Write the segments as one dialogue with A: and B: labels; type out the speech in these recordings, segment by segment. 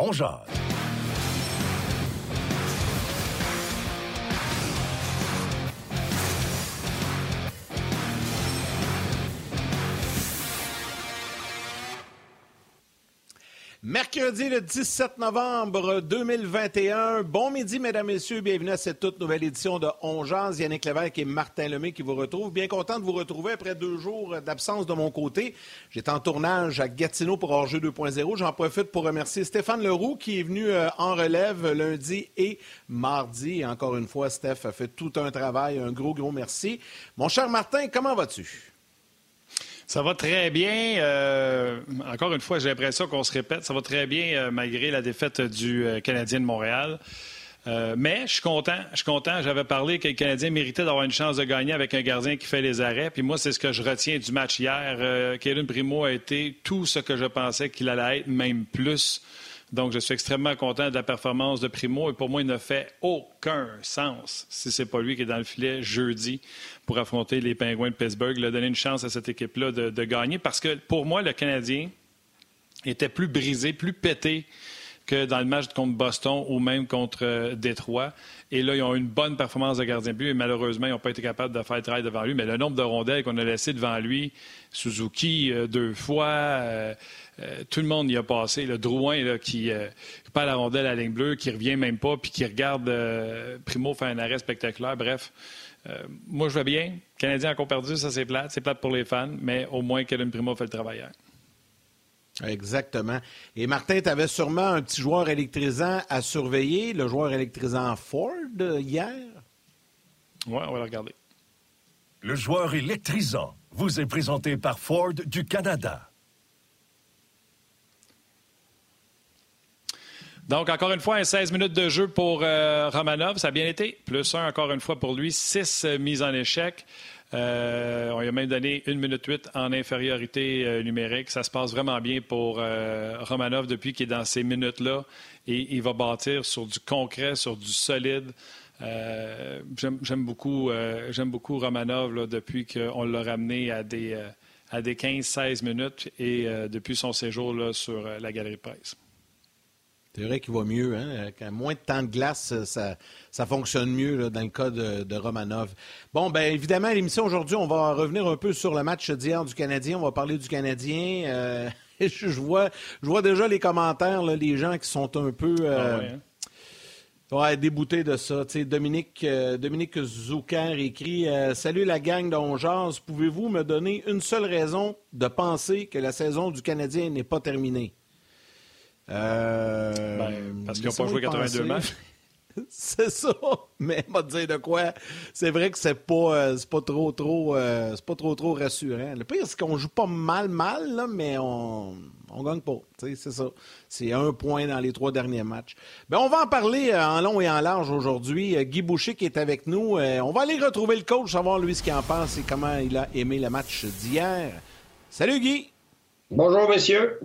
A: On jase. Mercredi le 17 novembre 2021. Bon midi, mesdames, messieurs. Bienvenue à cette toute nouvelle édition de On Jazz. Yannick Lévesque et Martin Lemay qui vous retrouvent. Bien content de vous retrouver après deux jours d'absence de mon côté. J'étais en tournage à Gatineau pour Orgeux 2.0. J'en profite pour remercier Stéphane Leroux qui est venu euh, en relève lundi et mardi. Encore une fois, Steph a fait tout un travail. Un gros, gros merci. Mon cher Martin, comment vas-tu?
B: Ça va très bien. Euh, encore une fois, j'ai l'impression qu'on se répète. Ça va très bien euh, malgré la défaite du euh, Canadien de Montréal. mais je suis content. Je suis content. J'avais parlé que le Canadien méritait d'avoir une chance de gagner avec un gardien qui fait les arrêts. Puis moi, c'est ce que je retiens du match hier. Kevin Primo a été tout ce que je pensais qu'il allait être, même plus. Donc, je suis extrêmement content de la performance de Primo et pour moi, il ne fait aucun sens si ce n'est pas lui qui est dans le filet jeudi pour affronter les Pingouins de Pittsburgh. Il a donné une chance à cette équipe-là de, gagner parce que pour moi, le Canadien était plus brisé, plus pété que dans le match contre Boston ou même contre euh, Détroit. Et là, ils ont eu une bonne performance de gardien de but et malheureusement, ils n'ont pas été capables de faire le travail devant lui. Mais le nombre de rondelles qu'on a laissé devant lui, Suzuki euh, deux fois, euh, tout le monde y a passé. Le Drouin là, qui pas la rondelle à la ligne bleue, qui revient même pas, puis qui regarde Primo faire un arrêt spectaculaire. Bref, moi, je vais bien. Canadien a encore perdu, ça c'est plate. C'est plate pour les fans, mais au moins Kevin Primo fait le travail hier.
A: Exactement. Et Martin, tu avais sûrement un petit joueur électrisant à surveiller, le joueur électrisant Ford hier?
B: Oui, on va le regarder.
C: Le joueur électrisant vous est présenté par Ford du Canada.
B: Donc, encore une fois, un 16 minutes de jeu pour euh, Romanov. Ça a bien été. Plus un, encore une fois, pour lui. Six euh, mises en échec. Euh, on lui a même donné une minute huit en infériorité euh, numérique. Ça se passe vraiment bien pour Romanov depuis qu'il est dans ces minutes-là. Et il va bâtir sur du concret, sur du solide. J'aime beaucoup, Romanov depuis qu'on l'a ramené à des, à des 15-16 minutes et depuis son séjour sur la galerie de presse.
A: C'est vrai qu'il va mieux. Hein? Quand moins de temps de glace, ça, ça fonctionne mieux dans le cas de, Romanov. Bon, bien évidemment, à l'émission aujourd'hui, on va revenir un peu sur le match d'hier du Canadien. On va parler du Canadien. Euh, je, vois, je vois déjà les commentaires, les gens qui sont un peu. Euh, ah hein? déboutés de ça. Dominique, euh, Dominique Zouker écrit Salut la gang d'Ongeaz, pouvez-vous me donner une seule raison de penser que la saison du Canadien n'est pas terminée
B: euh, ben, parce qu'ils n'ont pas joué 82 matchs.
A: c'est ça. Mais on va te dire de quoi. C'est vrai que c'est pas, euh, pas trop trop euh, c'est pas trop trop rassurant. Le pire, c'est qu'on joue pas mal mal, là, mais on on gagne pas. C'est ça. C'est un point dans les trois derniers matchs. Ben, on va en parler en long et en large aujourd'hui. Guy Boucher qui est avec nous. On va aller retrouver le coach, savoir lui ce qu'il en pense et comment il a aimé le match d'hier. Salut Guy.
D: Bonjour messieurs.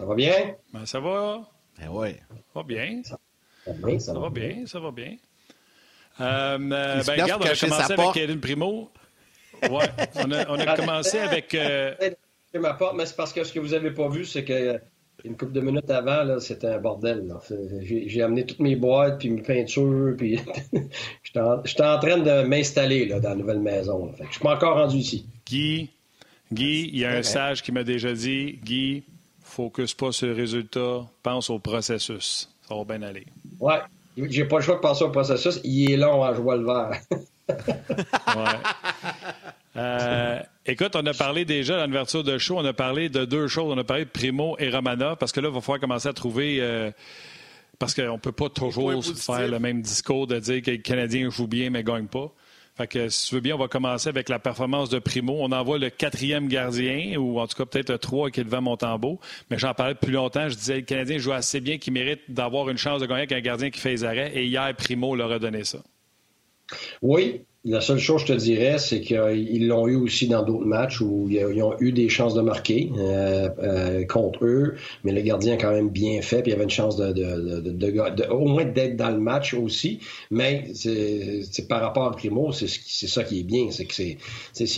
D: Ça va bien?
B: Ben, ça va.
A: Ben oui.
B: Ça va bien.
D: Ça, va bien.
B: Ça, va bien, ça va bien. Euh, ben, regarde, on a commencé avec Kevin Primo. Ouais, on a, on a commencé avec. Euh...
D: ma porte, mais c'est parce que ce que vous n'avez pas vu, c'est que une couple de minutes avant, c'était un bordel. J'ai amené toutes mes boîtes, puis mes peintures, puis j'étais en, en, train de m'installer dans la nouvelle maison. Je ne suis pas encore rendu ici.
B: Guy, Guy, il y a un sage qui m'a déjà dit, Guy, focus pas sur le résultat, pense au processus. Ça va bien aller.
D: Ouais. J'ai pas le choix de penser au processus. Il est long à jouer le vert.
B: ouais. Euh, écoute, on a parlé déjà dans l'ouverture de show, on a parlé de deux choses. On a parlé de Primo et Romana, parce que là, il va falloir commencer à trouver. Euh, parce qu'on ne peut pas toujours faire le même discours de dire que les Canadiens jouent bien mais ne gagnent pas. Fait que si tu veux bien, on va commencer avec la performance de Primo. On envoie le quatrième gardien, ou en tout cas peut-être le trois qui est devant Montembeau. Mais j'en parlais depuis longtemps. Je disais le Canadien joue assez bien, qu'il mérite d'avoir une chance de gagner avec un gardien qui fait les arrêts. Et hier, Primo leur a donné ça.
D: Oui, la seule chose que je te dirais, c'est qu'ils l'ont eu aussi dans d'autres matchs où ils ont eu des chances de marquer euh, euh, contre eux, mais le gardien a quand même bien fait, puis il avait une chance de, de, de, au moins d'être dans le match aussi. Mais c'est par rapport à Primo, c'est ça qui est bien, c'est que c'est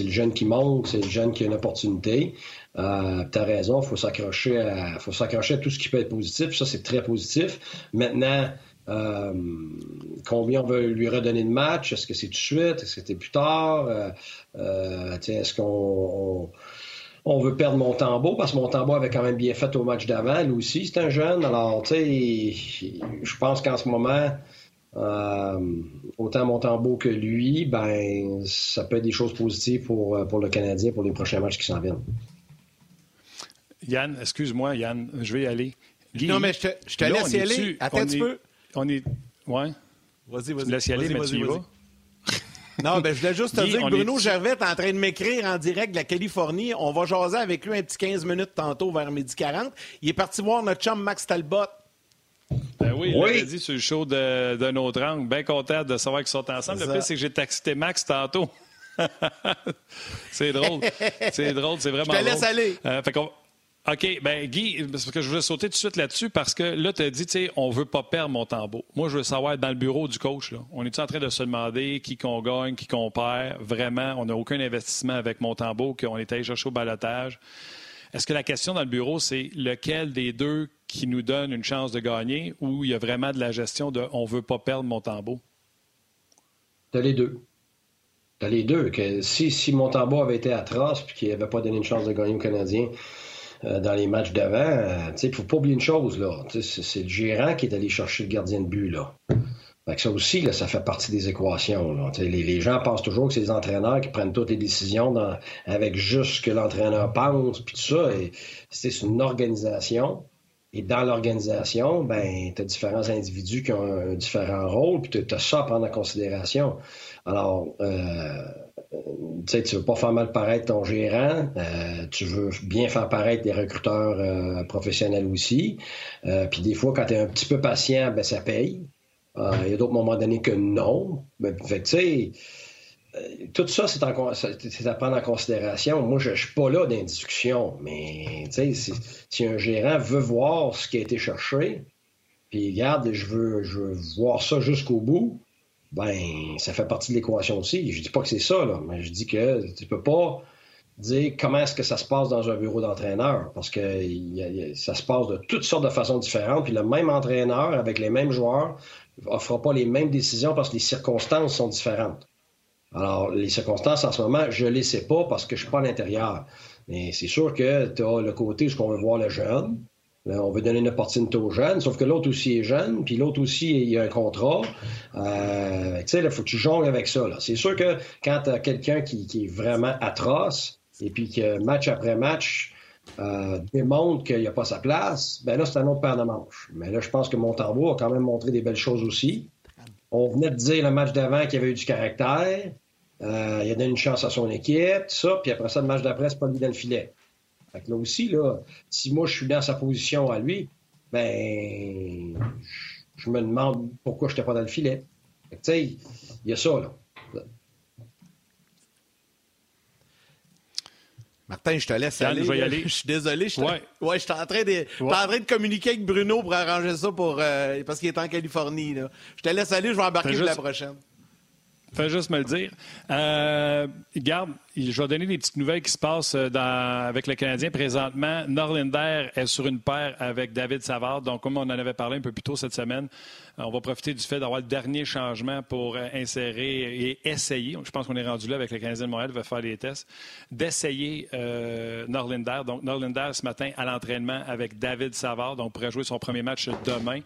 D: le jeune qui monte, c'est le jeune qui a une opportunité. Euh, tu as raison, faut s'accrocher à, faut s'accrocher à tout ce qui peut être positif. Ça, c'est très positif. Maintenant, euh, combien on veut lui redonner de match? Est-ce que c'est tout de suite? Est-ce que c'était plus tard? Euh, euh est-ce qu'on on, veut perdre Montembeau? Parce que Montembeau avait quand même bien fait au match d'avant. Lui aussi, c'est un jeune. Alors, tu sais, je pense qu'en ce moment, euh, autant Montembeau que lui, ben, ça peut être des choses positives pour, pour le Canadien pour les prochains matchs qui s'en viennent.
B: Yann, excuse-moi, Yann, je vais y aller.
A: non, mais je te, je te laisse y aller. Attends un petit peu.
B: On est. Ouais.
A: Vas-y, vas-y.
B: Laisse y aller, mais tu y vas.
A: Non, ben, je voulais juste te dire que Bruno Gervais est en train de m'écrire en direct de la Californie. On va jaser avec lui un petit 15 minutes tantôt vers midi 40. Il est parti voir notre chum Max Talbot.
B: Ben oui, il a dit sur le show de, de notre angle. Bien content de savoir qu'ils sont ensemble. Le pire, c'est que j'ai taxité Max tantôt. c'est drôle. C'est drôle, c'est vraiment
A: Je te laisse aller.
B: Euh, fait qu'on OK. Ben Guy, parce que je veux sauter tout de suite là-dessus parce que là, tu as dit, tu sais, on veut pas perdre mon tambour. Moi, je veux savoir, dans le bureau du coach, là, on est en train de se demander qui qu'on gagne, qui qu'on perd? Vraiment, on n'a aucun investissement avec mon tambour qu'on est allé chercher au balotage. Est-ce que la question dans le bureau, c'est lequel des deux qui nous donne une chance de gagner ou il y a vraiment de la gestion de on veut pas perdre mon tambour?
D: T'as les deux. T'as les deux. Que si, si tambour avait été atroce et qu'il n'avait pas donné une chance de gagner au Canadien, euh, dans les matchs d'avant, euh, il ne faut pas oublier une chose, là. C'est le gérant qui est allé chercher le gardien de but, là. Fait que ça aussi, là, ça fait partie des équations. Là. Les, les, gens pensent toujours que c'est les entraîneurs qui prennent toutes les décisions avec juste ce que l'entraîneur pense, puis tout ça. C'est une organisation. Et dans l'organisation, ben, tu as différents individus qui ont un, différent rôle, puis tu as ça à prendre en considération. Alors, euh, tu sais, tu veux pas faire mal paraître ton gérant, euh, tu veux bien faire paraître des recruteurs euh, professionnels aussi. Euh, puis des fois, quand tu es un petit peu patient, ben ça paye. Il y a d'autres moments donnés que non. Ben, fait tu sais, tout ça, c'est à prendre en considération. Moi, je ne suis pas là dans discussion, mais si, si un gérant veut voir ce qui a été cherché, puis regarde, je veux, je veux voir ça jusqu'au bout, ben ça fait partie de l'équation aussi. Je dis pas que c'est ça, là, mais je dis que tu peux pas dire comment est-ce que ça se passe dans un bureau d'entraîneur, parce que ça se passe de toutes sortes de façons différentes, puis le même entraîneur avec les mêmes joueurs fera pas les mêmes décisions parce que les circonstances sont différentes. Alors, les circonstances en ce moment, je ne les sais pas parce que je suis pas à l'intérieur. Mais c'est sûr que tu as le côté où on veut voir le jeune, on veut donner une opportunité aux jeunes, sauf que l'autre aussi est jeune, puis l'autre aussi, il y a un contrat. Euh, tu sais, il faut que tu jongles avec ça. C'est sûr que quand tu as quelqu'un qui, est vraiment atroce, et puis que match après match euh, démontre qu'il n'y a pas sa place, ben là, c'est un autre paire de manches. Mais là, je pense que Montembeau a quand même montré des belles choses aussi. On venait de dire le match d'avant qu'il avait eu du caractère. Euh, il a donné une chance à son équipe, ça, puis après ça, le match d'après, c'est pas lui dans le filet. Fait là aussi, là, si moi je suis dans sa position à lui, ben je me demande pourquoi je n'étais pas dans le filet. tu sais, il y a ça, là.
A: Martin, je te laisse aller.
B: Je, aller.
A: je suis désolé. Je ouais. ouais, je suis en, train de... en train de communiquer avec Bruno pour arranger ça pour euh, parce qu'il est en Californie. Là. Je te laisse aller, je vais embarquer pour la prochaine.
B: Fais juste me le dire. Euh, garde, je vais donner des petites nouvelles qui se passent euh, avec le Canadien. Présentement, Norlinder est sur une paire avec David Savard. Donc, comme on en avait parlé un peu plus tôt cette semaine, euh, on va profiter du fait d'avoir le dernier changement pour euh, insérer et essayer. Je pense qu'on est rendu là avec le Canadien de Montréal, va faire des tests, d'essayer Norlinder. Donc, Norlinder ce matin à l'entraînement avec David Savard. Donc, pourrait jouer son premier match demain.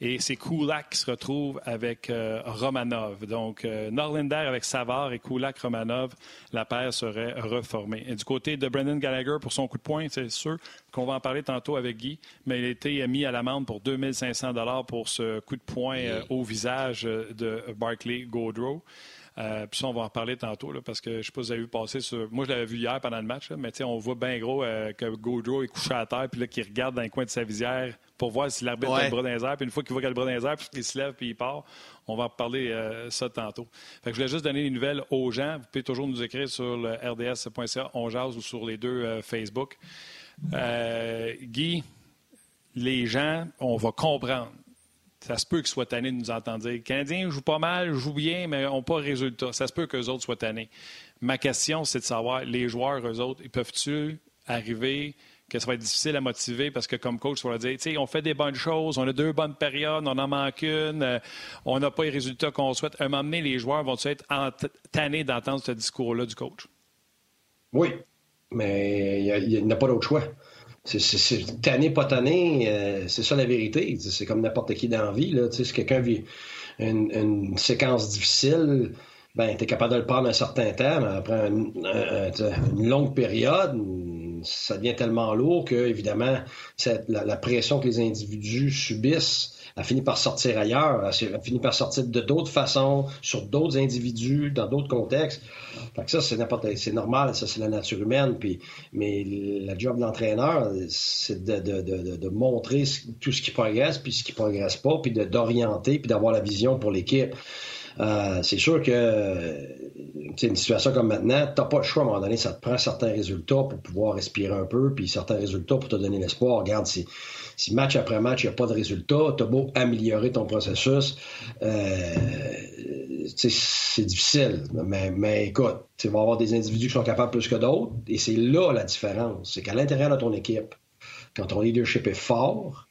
B: Et c'est Kulak qui se retrouve avec Romanov. Donc, Norlinder avec Savard et Kulak-Romanov, la paire serait reformée. Et du côté de Brendan Gallagher, pour son coup de poing, c'est sûr qu'on va en parler tantôt avec Guy, mais il a été mis à l'amende pour 2500 pour ce coup de poing euh, au visage euh, de Barclay Gaudreau. Euh, puis ça, on va en reparler tantôt, parce que je ne sais pas si vous avez vu passer sur. Moi, je l'avais vu hier pendant le match, mais on voit bien gros euh, que Gaudreau est couché à terre, puis là, qu'il regarde dans le coin de sa visière pour voir si l'arbitre a le bras dans les airs. Puis une fois qu'il voit qu'il a le bras dans les airs, puis il se lève, puis il part. On va en reparler euh, ça tantôt. Fait que je voulais juste donner les nouvelles aux gens. Vous pouvez toujours nous écrire sur le rds.ca, on jase ou sur les deux Facebook. Guy, les gens, on va comprendre ça se peut qu'ils soient tannés de nous entendre dire. Canadiens jouent pas mal, jouent bien, mais n'ont pas de résultat. Ça se peut qu'eux autres soient tannés. Ma question, c'est de savoir, les joueurs, eux autres, ils peuvent-tu arriver que ça va être difficile à motiver parce que comme coach, on va dire, on fait des bonnes choses, on a deux bonnes périodes, on en manque une, euh, on n'a pas les résultats qu'on souhaite. À un moment donné, les joueurs vont-ils être tannés d'entendre ce discours-là du coach?
D: Oui, mais il n'y a, pas d'autre choix. C'est tanné, pas tanné, euh, c'est ça la vérité. C'est comme n'importe qui dans la vie. Si quelqu'un vit une, séquence difficile, ben, tu es capable de le prendre un certain temps, mais après une, longue période, ça devient tellement lourd que, évidemment, la, la, pression que les individus subissent a fini par sortir ailleurs, elle a fini par sortir de d'autres façons, sur d'autres individus, dans d'autres contextes. Fait que ça, c'est n'importe, c'est normal, ça, c'est la nature humaine. Puis, mais la job de l'entraîneur, c'est de, montrer tout ce qui progresse, puis ce qui progresse pas, puis d'orienter, puis d'avoir la vision pour l'équipe. Euh, c'est sûr que une situation comme maintenant, tu n'as pas le choix à un moment donné, ça te prend certains résultats pour pouvoir respirer un peu, puis certains résultats pour te donner l'espoir. Regarde, si, si match après match, il n'y a pas de résultat, tu as beau améliorer ton processus, euh, c'est difficile. Mais, mais écoute, tu vas avoir des individus qui sont capables plus que d'autres, et c'est là la différence. C'est qu'à l'intérieur de ton équipe, quand ton leadership est fort,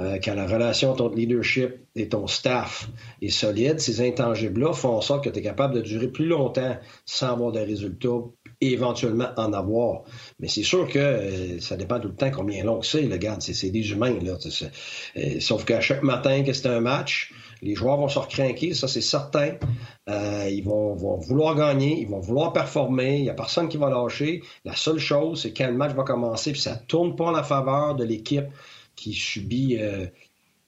D: euh, quand la relation entre ton leadership et ton staff est solide, ces intangibles-là font en sorte que tu es capable de durer plus longtemps sans avoir de résultats et éventuellement en avoir. Mais c'est sûr que euh, ça dépend tout le temps combien long c'est, le gars. C'est des humains, là. Euh, sauf qu'à chaque matin que c'est un match, les joueurs vont se recrinquer, ça c'est certain. ils vont, vont, vouloir gagner, ils vont vouloir performer, il n'y a personne qui va lâcher. La seule chose, c'est quand le match va commencer, puis ça tourne pas en la faveur de l'équipe qui subit euh,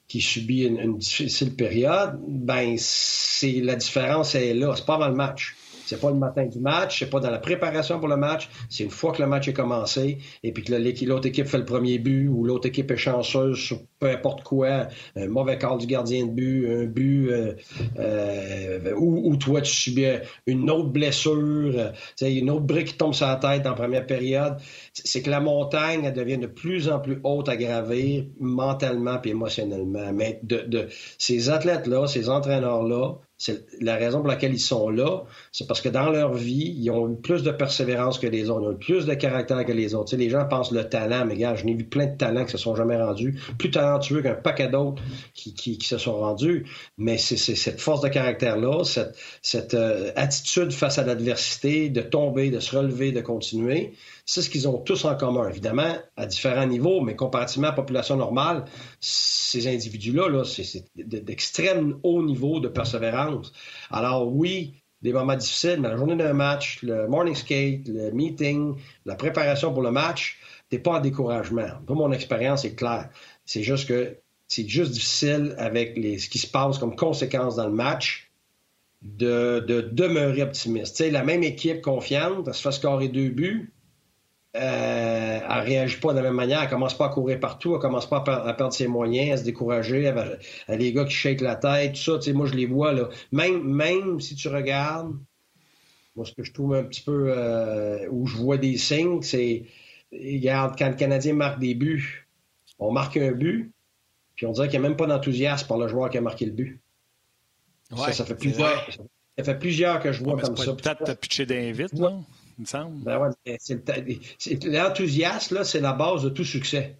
D: qui subit une, difficile période, ben c'est la différence est là. C'est pas avant le match. C'est pas le matin du match, c'est pas dans la préparation pour le match, c'est une fois que le match est commencé et puis que l'autre équipe fait le premier but ou l'autre équipe est chanceuse sur peu importe quoi, un mauvais quart du gardien de but, un but euh, euh, ou, toi tu subis une autre blessure, euh, une autre brique qui tombe sur la tête en première période, c'est que la montagne elle devient de plus en plus haute à gravir mentalement et émotionnellement. Mais de ces athlètes-là, ces entraîneurs-là, c'est la raison pour laquelle ils sont là, c'est parce que dans leur vie, ils ont eu plus de persévérance que les autres, ils ont eu plus de caractère que les autres. Tu sais, les gens pensent le talent, mais gars, je n'ai vu plein de talents qui se sont jamais rendus, plus talentueux qu'un paquet d'autres qui, qui, qui, se sont rendus. Mais c'est cette force de caractère-là, cette, cette euh, attitude face à l'adversité, de tomber, de se relever, de continuer, c'est ce qu'ils ont tous en commun, évidemment, à différents niveaux, mais comparativement à la population normale, ces individus-là, -là, c'est d'extrême haut niveau de persévérance. Alors oui, des moments difficiles, mais la journée d'un match, le morning skate, le meeting, la préparation pour le match, t'es pas en découragement. Pour mon expérience est claire. C'est juste que c'est juste difficile avec les, ce qui se passe comme conséquence dans le match de, de demeurer optimiste. la même équipe confiante, elle se fait scorer deux buts, euh, elle réagit pas de la même manière. Elle commence pas à courir partout, elle commence pas à, perdre ses moyens, à se décourager. Elle, a les gars qui shake la tête, tout ça. Tu sais, moi, je les vois là. Même, même si tu regardes, moi, ce que je trouve un petit peu euh, où je vois des signes, c'est regarde quand le Canadien marque des buts, on marque un but, puis on dirait qu'il n'y a même pas d'enthousiasme par le joueur qui a marqué le but. ça, ça fait plusieurs. Ça fait plusieurs que je vois comme ça.
B: Peut-être pitché d'invite, non? Il me semble.
D: Ben l'enthousiasme, c'est la base de tout succès.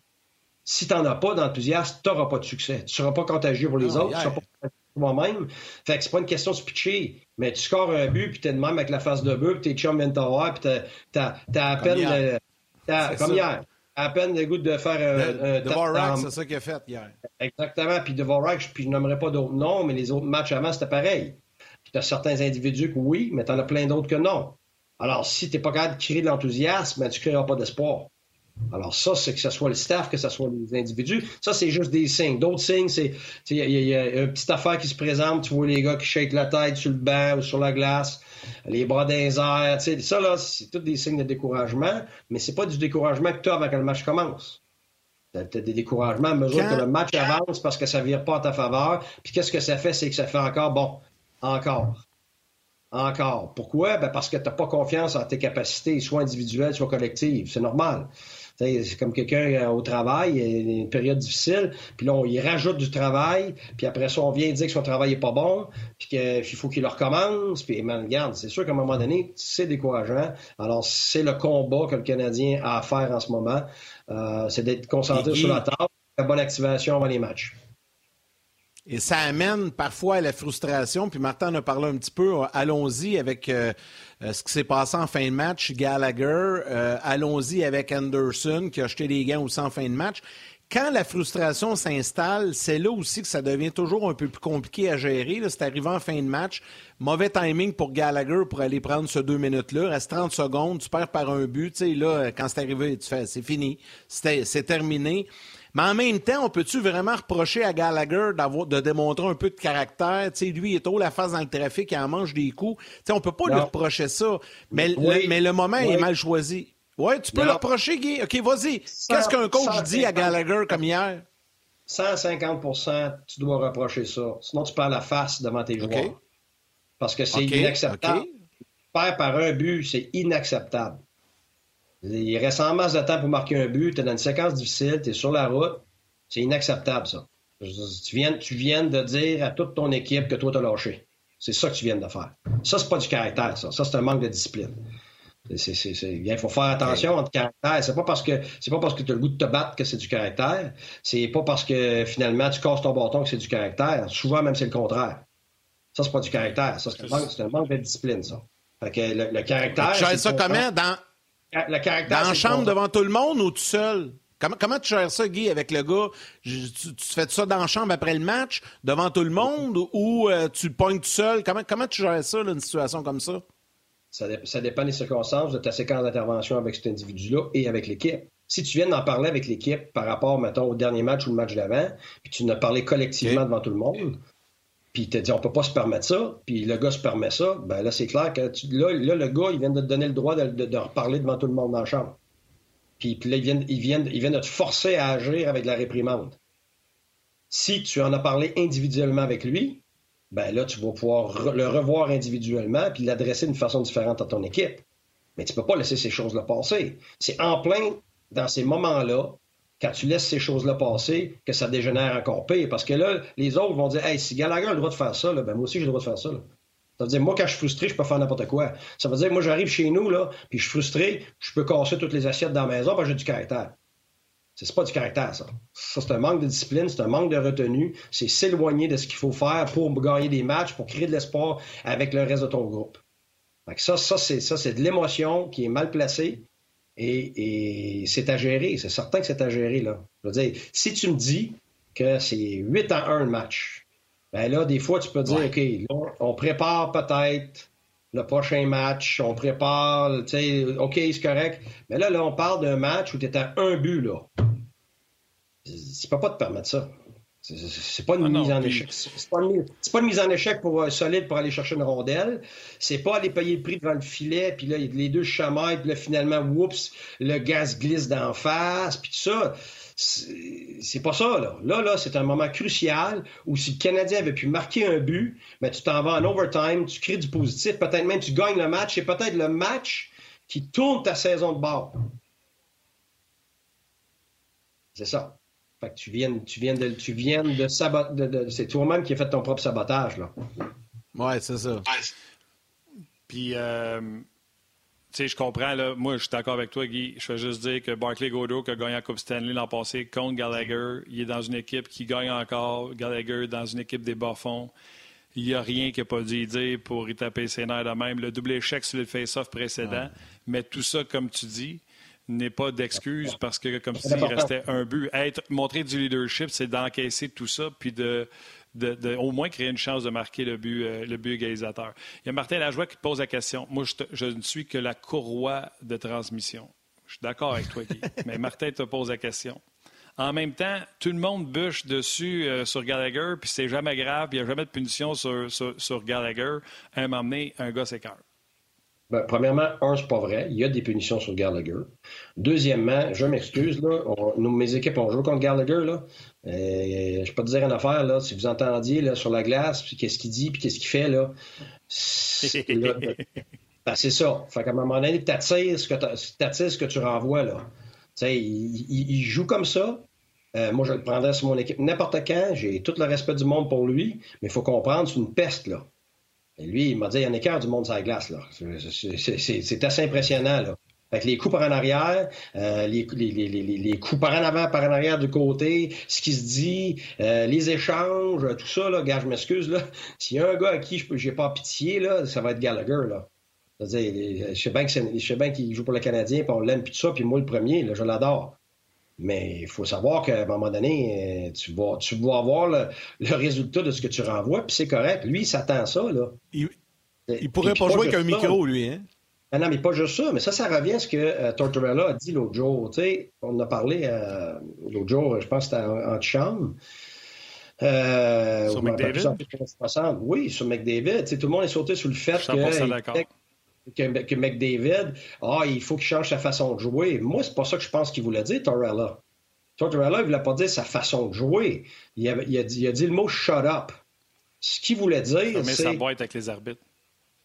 D: Si tu n'en as pas d'enthousiasme, tu n'auras pas de succès. Tu ne seras pas contagieux pour les autres, tu ne seras pas pour toi-même. Fait que c'est pas une question de se pitcher, mais tu scores un but, puis tu es de même avec la face de bœuf, puis t'es chum viennent t'avoir, puis t'as as à peine... comme hier. À peine le goût de faire
A: un. Dvorak, c'est ça qu'il a fait hier.
D: Exactement. Puis Dvorak, puis je n'aimerais pas d'autres noms, mais les autres matchs avant, c'était pareil. Puis tu as certains individus que oui, mais tu en as plein d'autres que non. Alors, si tu n'es pas capable de créer de l'enthousiasme, ben, tu ne créeras pas d'espoir. Alors ça, c'est que ce soit le staff, que ce soit les individus. Ça, c'est juste des signes. D'autres signes, c'est il y, a une petite affaire qui se présente, tu vois les gars qui shake la tête sur le banc ou sur la glace, les bras dans les airs. Ça, là, c'est tous des signes de découragement, mais c'est pas du découragement que tu as avant que le match commence. Tu as des découragements à mesure que le match avance parce que ça ne vire pas à ta faveur. Puis qu'est-ce que ça fait? C'est que ça fait encore, bon, encore. Encore. Pourquoi? Ben parce que tu n'as pas confiance en tes capacités, soit individuelles, soit collectives. C'est normal. C'est comme quelqu'un euh, au travail, il y a une période difficile, puis là, on y rajoute du travail, puis après ça, on vient dire que son travail n'est pas bon, puis qu'il faut qu'il le recommence, puis man, regarde, c'est sûr qu'à un moment donné, c'est décourageant. Alors, c'est le combat que le Canadien a à faire en ce moment, euh, c'est d'être concentré sur la table, la bonne activation avant les matchs.
A: Et ça amène parfois à la frustration. Puis Martin en a parlé un petit peu. Allons-y avec euh, euh, ce qui s'est passé en fin de match. Gallagher, euh, allons-y avec Anderson qui a acheté des gants aussi en fin de match. Quand la frustration s'installe, c'est là aussi que ça devient toujours un peu plus compliqué à gérer. C'est arrivé en fin de match. Mauvais timing pour Gallagher pour aller prendre ce deux minutes-là. Reste 30 secondes, tu perds par un but. Tu sais, là, quand c'est arrivé, tu fais, c'est fini. C'est terminé. Mais en même temps, on peut-tu vraiment reprocher à Gallagher de démontrer un peu de caractère? sais, lui, il est trop la face dans le trafic, il en mange des coups. sais, on peut pas lui reprocher ça. Mais, le, mais le moment est mal choisi. Oui, tu peux le reprocher, Guy. OK, vas-y. Qu'est-ce qu'un coach dit à Gallagher comme hier?
D: 150% tu dois reprocher ça. Sinon, tu perds la face devant tes joueurs. Parce que c'est inacceptable. Perdre par un but, c'est inacceptable. Il reste en masse de temps pour marquer un but, tu es dans une séquence difficile, tu es sur la route. C'est inacceptable, ça. Tu viens, tu viens de dire à toute ton équipe que toi, tu as lâché. C'est ça que tu viens de faire. Ça, c'est pas du caractère, ça. Ça, c'est un manque de discipline. Il faut faire attention entre caractère. C'est pas parce que c'est pas parce que tu as le goût de te battre que c'est du caractère. C'est pas parce que finalement tu casses ton bâton que c'est du caractère. Souvent même c'est le contraire. Ça, c'est pas du caractère. Ça, c'est un, manque, de discipline, ça. Fait que le, caractère.
A: Tu ça comment? Dans,
D: le caractère,
A: Dans la chambre devant tout le monde ou tout seul? Comment, comment, tu gères ça, Guy, avec le gars? tu, fais ça dans la chambre après le match, devant tout le monde, ou euh, tu le pognes tout seul? Comment, comment tu gères ça, une situation comme ça?
D: Ça? dépend des circonstances, de ta séquence d'intervention avec cet individu-là et avec l'équipe. Si tu viens d'en parler avec l'équipe par rapport, mettons, au dernier match ou le match d'avant, puis tu en as parlé collectivement devant tout le monde, puis il t'a dit on peut pas se permettre ça, puis le gars se permet ça, ben là, c'est clair que là, le gars, il vient de te donner le droit de, de, reparler devant tout le monde dans la chambre. Puis, là, il vient, il, vient, il vient de te forcer à agir avec la réprimande. Si tu en as parlé individuellement avec lui, ben là, tu vas pouvoir le revoir individuellement puis l'adresser d'une façon différente à ton équipe. Mais tu peux pas laisser ces choses-là passer. C'est en plein dans ces moments-là quand tu laisses ces choses-là passer, que ça dégénère encore pire. Parce que là, les autres vont dire Hey, si Gallagher a le droit de faire ça, ben moi aussi j'ai le droit de faire ça. Ça veut dire, moi, quand je suis frustré, je peux faire n'importe quoi. Ça veut dire, moi, j'arrive chez nous, puis je suis frustré, je peux casser toutes les assiettes dans la maison parce que j'ai du caractère. C'est pas du caractère, ça. Ça, c'est un manque de discipline, c'est un manque de retenue, c'est s'éloigner de ce qu'il faut faire pour gagner des matchs, pour créer de l'espoir avec le reste de ton groupe. ça, ça, c'est, ça, c'est de l'émotion qui est mal placée, et, c'est à gérer. C'est certain que c'est à gérer. Là. Je veux dire, si tu me dis que c'est 8 à 1 le match, ben là, des fois, tu peux dire, OK, là, on prépare peut-être le prochain match, on prépare, tu sais, OK, c'est correct. Mais là, là, on parle d'un match où tu es à un but, là. Tu peux pas te permettre ça. C'est pas une ah mise en échec. C'est pas, une mise en échec pour euh, solide pour aller chercher une rondelle. C'est pas aller payer le prix devant le filet, puis là, les deux chamaillent, puis là, finalement, oups, le gaz glisse d'en face, puis tout ça. C'est pas ça, là. Là, là, c'est un moment crucial où si le Canadien avait pu marquer un but, mais tu t'en vas en overtime, tu crées du positif, peut-être même tu gagnes le match, c'est peut-être le match qui tourne ta saison de bord. C'est ça. Fait que tu viens, tu viens de, tu viens de saboter. c'est toi-même qui as fait ton propre sabotage, là.
A: Ouais, c'est ça.
B: Puis, euh, tu sais, je comprends, là. Moi, je suis d'accord avec toi, Guy. Je veux juste dire que Barclay Godot, qui a gagné la Coupe Stanley l'an passé contre Gallagher, il est dans une équipe qui gagne encore. Gallagher dans une équipe des bas-fonds. Il n'y a rien qu'il n'a pas dû dire pour y taper ses nerfs de même. Le double échec sur le face-off précédent. Mais tout ça, comme tu dis, n'est pas d'excuse parce que, comme tu dis, il restait un but. Être, montrer du leadership, c'est d'encaisser tout ça, puis de, de, au moins créer une chance de marquer le but, euh, le but égalisateur. Il y a Martin Lajoie qui te pose la question. Moi, je, ne suis que la courroie de transmission. Je suis d'accord avec toi, Guy. mais Martin te pose la question. En même temps, tout le monde bûche dessus euh, sur Gallagher, puis c'est jamais grave, il n'y a jamais de punition sur, sur, Gallagher. À un moment donné, un gars s'écarte.
D: Ben, premièrement, un, c'est pas vrai. Il y a des punitions sur Gallagher. Deuxièmement, je m'excuse, là, nous, mes équipes ont joué contre Gallagher. Là. Euh, je peux te dire une affaire, là, si vous entendiez là, sur la glace, puis qu'est-ce qu'il dit, puis qu'est-ce qu'il fait, là. C'est, ben, c'est ça. Fait qu'à un moment donné, tu ce que, ce que tu renvoies, là. Il, il, joue comme ça. Euh, moi, je le prendrais sur mon équipe n'importe quand. J'ai tout le respect du monde pour lui, mais il faut comprendre, c'est une peste, là. Lui, il m'a dit, il y en a qu'un du monde sur la glace. C'est assez impressionnant, là. Fait les coups par en arrière, euh, les, les, coups par en avant, par en arrière du côté, ce qui se dit, euh, les échanges, tout ça, là, gars, je m'excuse. S'il y a un gars à qui je n'ai pas pitié, là, ça va être Gallagher, là. Je sais bien qu'il joue pour le Canadien, puis on l'aime, puis tout ça, puis moi, le premier, là, je l'adore. Mais il faut savoir qu'à un moment donné, euh, tu vas, tu vas avoir le, résultat de ce que tu renvoies, puis c'est correct. Lui, il s'attend à ça. Là.
A: Il, il pourrait pas jouer avec un micro, lui. Hein?
D: Ah non, mais pas juste ça. Mais ça, ça revient à ce que euh, Tortorella a dit l'autre jour. on a parlé euh, l'autre jour, je pense que c'était en, en chambre.
B: sur McDavid?
D: Oui, sur McDavid. tout le monde est sauté sur le fait que que, que, McDavid, ah, il faut qu'il change sa façon de jouer. Moi, c'est pas ça que je pense qu'il voulait dire, Torella. Torella, il voulait pas dire sa façon de jouer. Il a, il a, dit, il a dit, le mot shut up. Ce qu'il voulait dire, c'est.
B: sa boîte avec les arbitres.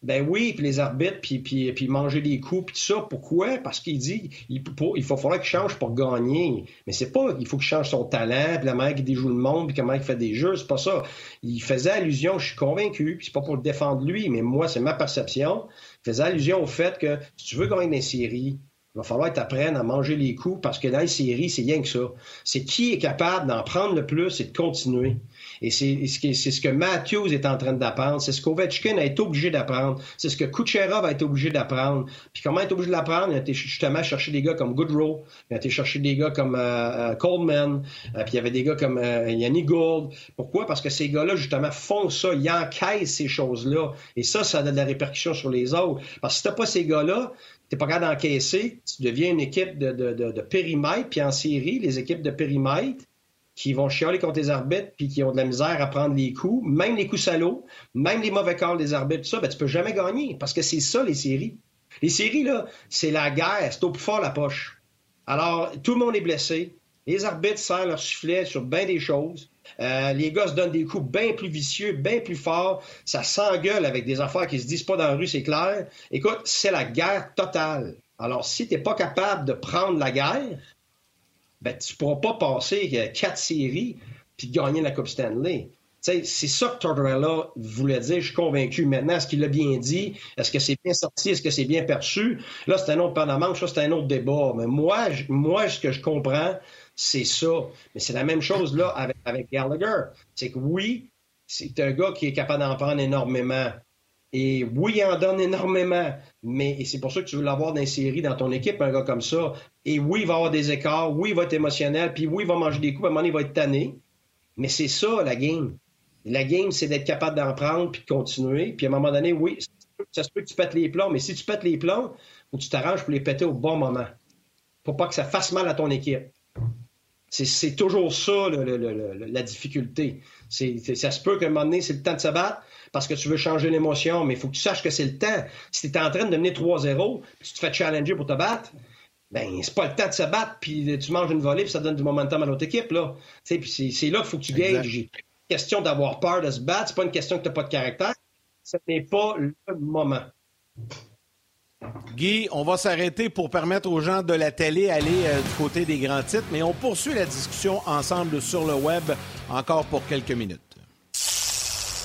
D: Ben oui, puis les arbitres, puis, puis, puis manger des coups, puis tout ça. Pourquoi? Parce qu'il dit il, il faut falloir qu'il change pour gagner. Mais c'est pas il faut qu'il change son talent, puis la manière qu'il déjoue le monde, puis comment il fait des jeux, c'est pas ça. Il faisait allusion, je suis convaincu, puis c'est pas pour le défendre lui, mais moi, c'est ma perception. Faisait allusion au fait que si tu veux gagner des séries, il va falloir que tu à manger les coups parce que dans les séries, c'est rien que ça. C'est qui est capable d'en prendre le plus et de continuer. Et c'est ce que Matthews est en train d'apprendre. C'est ce qu'Ovechkin a été obligé d'apprendre. C'est ce que Kucherov a été obligé d'apprendre. Puis comment il est obligé de l'apprendre? Il a été justement chercher des gars comme Goodrow. Il a été chercher des gars comme euh, euh, Coleman. Euh, puis il y avait des gars comme Yannick Gould. Pourquoi? Parce que ces gars-là, justement, font ça. Ils encaissent ces choses-là. Et ça, ça a de la répercussion sur les autres. Parce que si t'as pas ces gars-là, t'es pas capable d'encaisser, tu deviens une équipe de, de, de, de périmètre, puis en série, les équipes de périmètre, qui vont chialer contre les arbitres puis qui ont de la misère à prendre les coups, même les coups salauds, même les mauvais calls des arbitres, tout ça, ben, tu peux jamais gagner parce que c'est ça les séries. Les séries, là, c'est la guerre, c'est au plus fort la poche. Alors, tout le monde est blessé. Les arbitres serrent leur sifflet sur bien des choses. Euh, les gars donnent des coups bien plus vicieux, bien plus forts. Ça s'engueule avec des affaires qui se disent pas dans la rue, c'est clair. Écoute, c'est la guerre totale. Alors, si tu n'es pas capable de prendre la guerre, ben, tu ne pourras pas passer euh, quatre séries puis gagner la Coupe Stanley. C'est ça que Tortorella voulait dire, je suis convaincu. Maintenant, est-ce qu'il l'a bien dit? Est-ce que c'est bien sorti? Est-ce que c'est bien perçu? Là, c'est un autre pan ça, c'est un autre débat. Mais moi, moi, ce que je comprends, c'est ça. Mais c'est la même chose là avec Gallagher. C'est que oui, c'est un gars qui est capable d'en prendre énormément. Et oui, il en donne énormément, mais c'est pour ça que tu veux l'avoir dans dans ton équipe, un gars comme ça. Et oui, il va avoir des écarts, oui, il va être émotionnel, puis oui, il va manger des coups, à un moment donné, il va être tanné. Mais c'est ça, la game. La game, c'est d'être capable d'en prendre puis de continuer. Puis à un moment donné, oui, ça se peut que tu pètes les plombs, mais si tu pètes les plombs, que tu t'arranges pour les péter au bon moment. Pour pas que ça fasse mal à ton équipe. C'est toujours ça, la difficulté. ça se peut qu'à un moment donné, c'est le temps de se battre parce que tu veux changer l'émotion, mais il faut que tu saches que c'est le temps. Si tu es en train de mener 3-0, puis tu te fais challenger pour te battre, ben c'est pas le temps de se battre, puis tu manges une volée, puis ça donne du momentum à l'autre équipe. Là. Puis c'est là qu'il faut que tu gages. question d'avoir peur de se battre, c'est pas une question que tu n'as pas de caractère. Ce n'est pas le moment.
A: Guy, on va s'arrêter pour permettre aux gens de la télé d'aller euh, du côté des grands titres, mais on poursuit la discussion ensemble sur le web encore pour quelques minutes.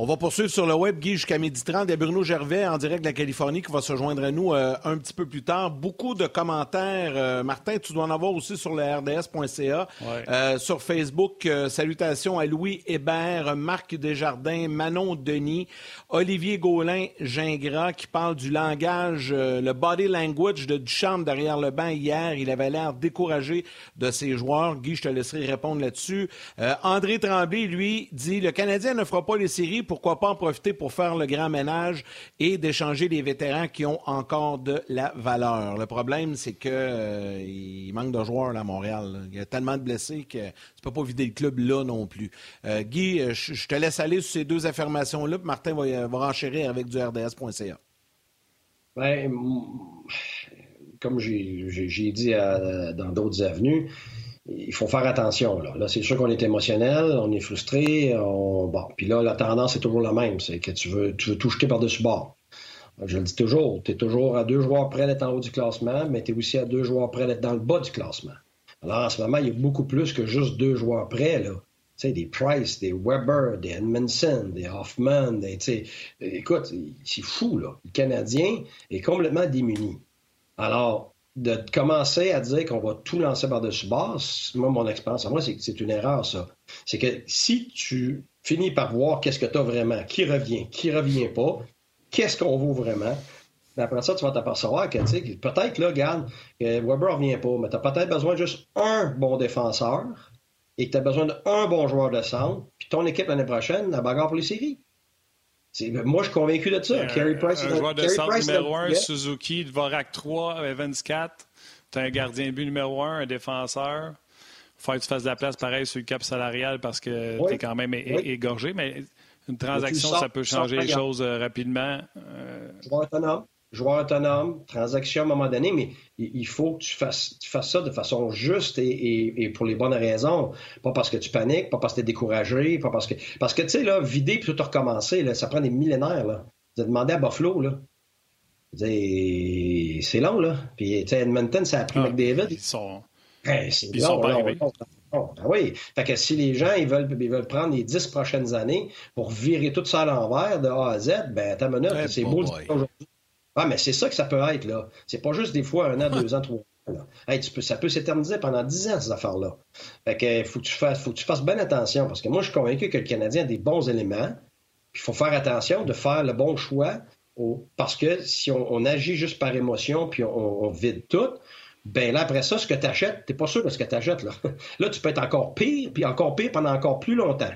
A: On va poursuivre sur le web, Guy, jusqu'à midi 30. Il y a Bruno Gervais en direct de la Californie qui va se joindre à nous euh, un petit peu plus tard. Beaucoup de commentaires. Euh, Martin, tu dois en avoir aussi sur le rds.ca. Euh, sur Facebook, salutations à Louis Hébert, Marc Desjardins, Manon Denis, Olivier Gaulin Gingras qui parle du langage, le body language de Duchamp derrière le banc hier. Il avait l'air découragé de ses joueurs. Guy, je te laisserai répondre là-dessus. André Tremblay, lui, dit le Canadien ne fera pas les séries pourquoi pas en profiter pour faire le grand ménage et d'échanger les vétérans qui ont encore de la valeur. Le problème, c'est qu'il euh, manque de joueurs à Montréal. Il y a tellement de blessés que tu peux pas vider le club là non plus. Euh, Guy, euh, je te laisse aller sur ces deux affirmations-là, Martin va, va renchérir avec du RDS.ca.
D: Ben, comme j'ai dit dans d'autres avenues, il faut faire attention. Là, c'est sûr qu'on est émotionnel, on est frustré. Bon, puis là, la tendance est toujours la même. C'est que tu veux, tu tout jeter par-dessus bord. Je le dis toujours, tu es toujours à deux joueurs près d'être en haut du classement, mais tu es aussi à deux joueurs près d'être dans le bas du classement. Alors, en ce moment, il y a beaucoup plus que juste deux joueurs près. Là. Tu sais, des Price, des Weber, des Edmondson, des Hoffman, des, écoute, c'est fou, là. Le Canadien est complètement démuni. Alors, de commencer à dire qu'on va tout lancer par-dessus bord, moi, mon expérience moi, c'est que c'est une erreur, ça. C'est que si tu finis par voir qu'est-ce que tu as vraiment, qui revient, qui revient pas, qu'est-ce qu'on vaut vraiment, après ça, tu vas t'apercevoir que, peut-être, là, regarde, Weber revient pas, mais tu as peut-être besoin de juste un bon défenseur et que tu as besoin d'un bon joueur de centre, puis ton équipe l'année prochaine, la bagarre pour les séries. Moi, je suis convaincu de ça.
B: Euh, Carey Price, un, joueur de centre numéro 1, Suzuki, Dvorak 3, Evans 4. Tu as un gardien de but numéro 1, un défenseur. Il faut que tu fasses de la place pareil sur le cap salarial parce que tu es quand même égorgé. Mais une transaction, ça peut changer les choses euh, rapidement.
D: Euh... autonome joueur autonome, transaction à un moment donné, mais il faut que tu fasses, ça de façon juste et, pour les bonnes raisons. Pas parce que tu paniques, pas parce que tu es découragé, pas parce que. Parce que, tu sais, là, vider puis tout recommencer, là, ça prend des millénaires, là. Vous avez demandé à Buffalo, là. C'est long, là. Puis, tu sais, Edmonton, ça a pris ah, McDavid.
B: Ils sont.
D: c'est long, là, ben oui. Fait que si les gens ils veulent, ils veulent prendre les dix prochaines années pour virer tout ça à l'envers de A à Z, ben ta minute, c'est beau aujourd'hui. Ah, mais c'est ça que ça peut être, là. C'est pas juste des fois un an, deux ans, trois ans. Tu peux, ça peut s'éterniser pendant dix ans, ces affaires-là. Fait que faut que tu fasses, faut tu bien attention, parce que moi, je suis convaincu que le Canadien a des bons éléments. Il faut faire attention de faire le bon choix, parce que si on, agit juste par émotion, puis on, vide tout, ben là, après ça, ce que tu achètes, t'es pas sûr de ce que tu achètes, là. Là, tu peux être encore pire, puis encore pire pendant encore plus longtemps.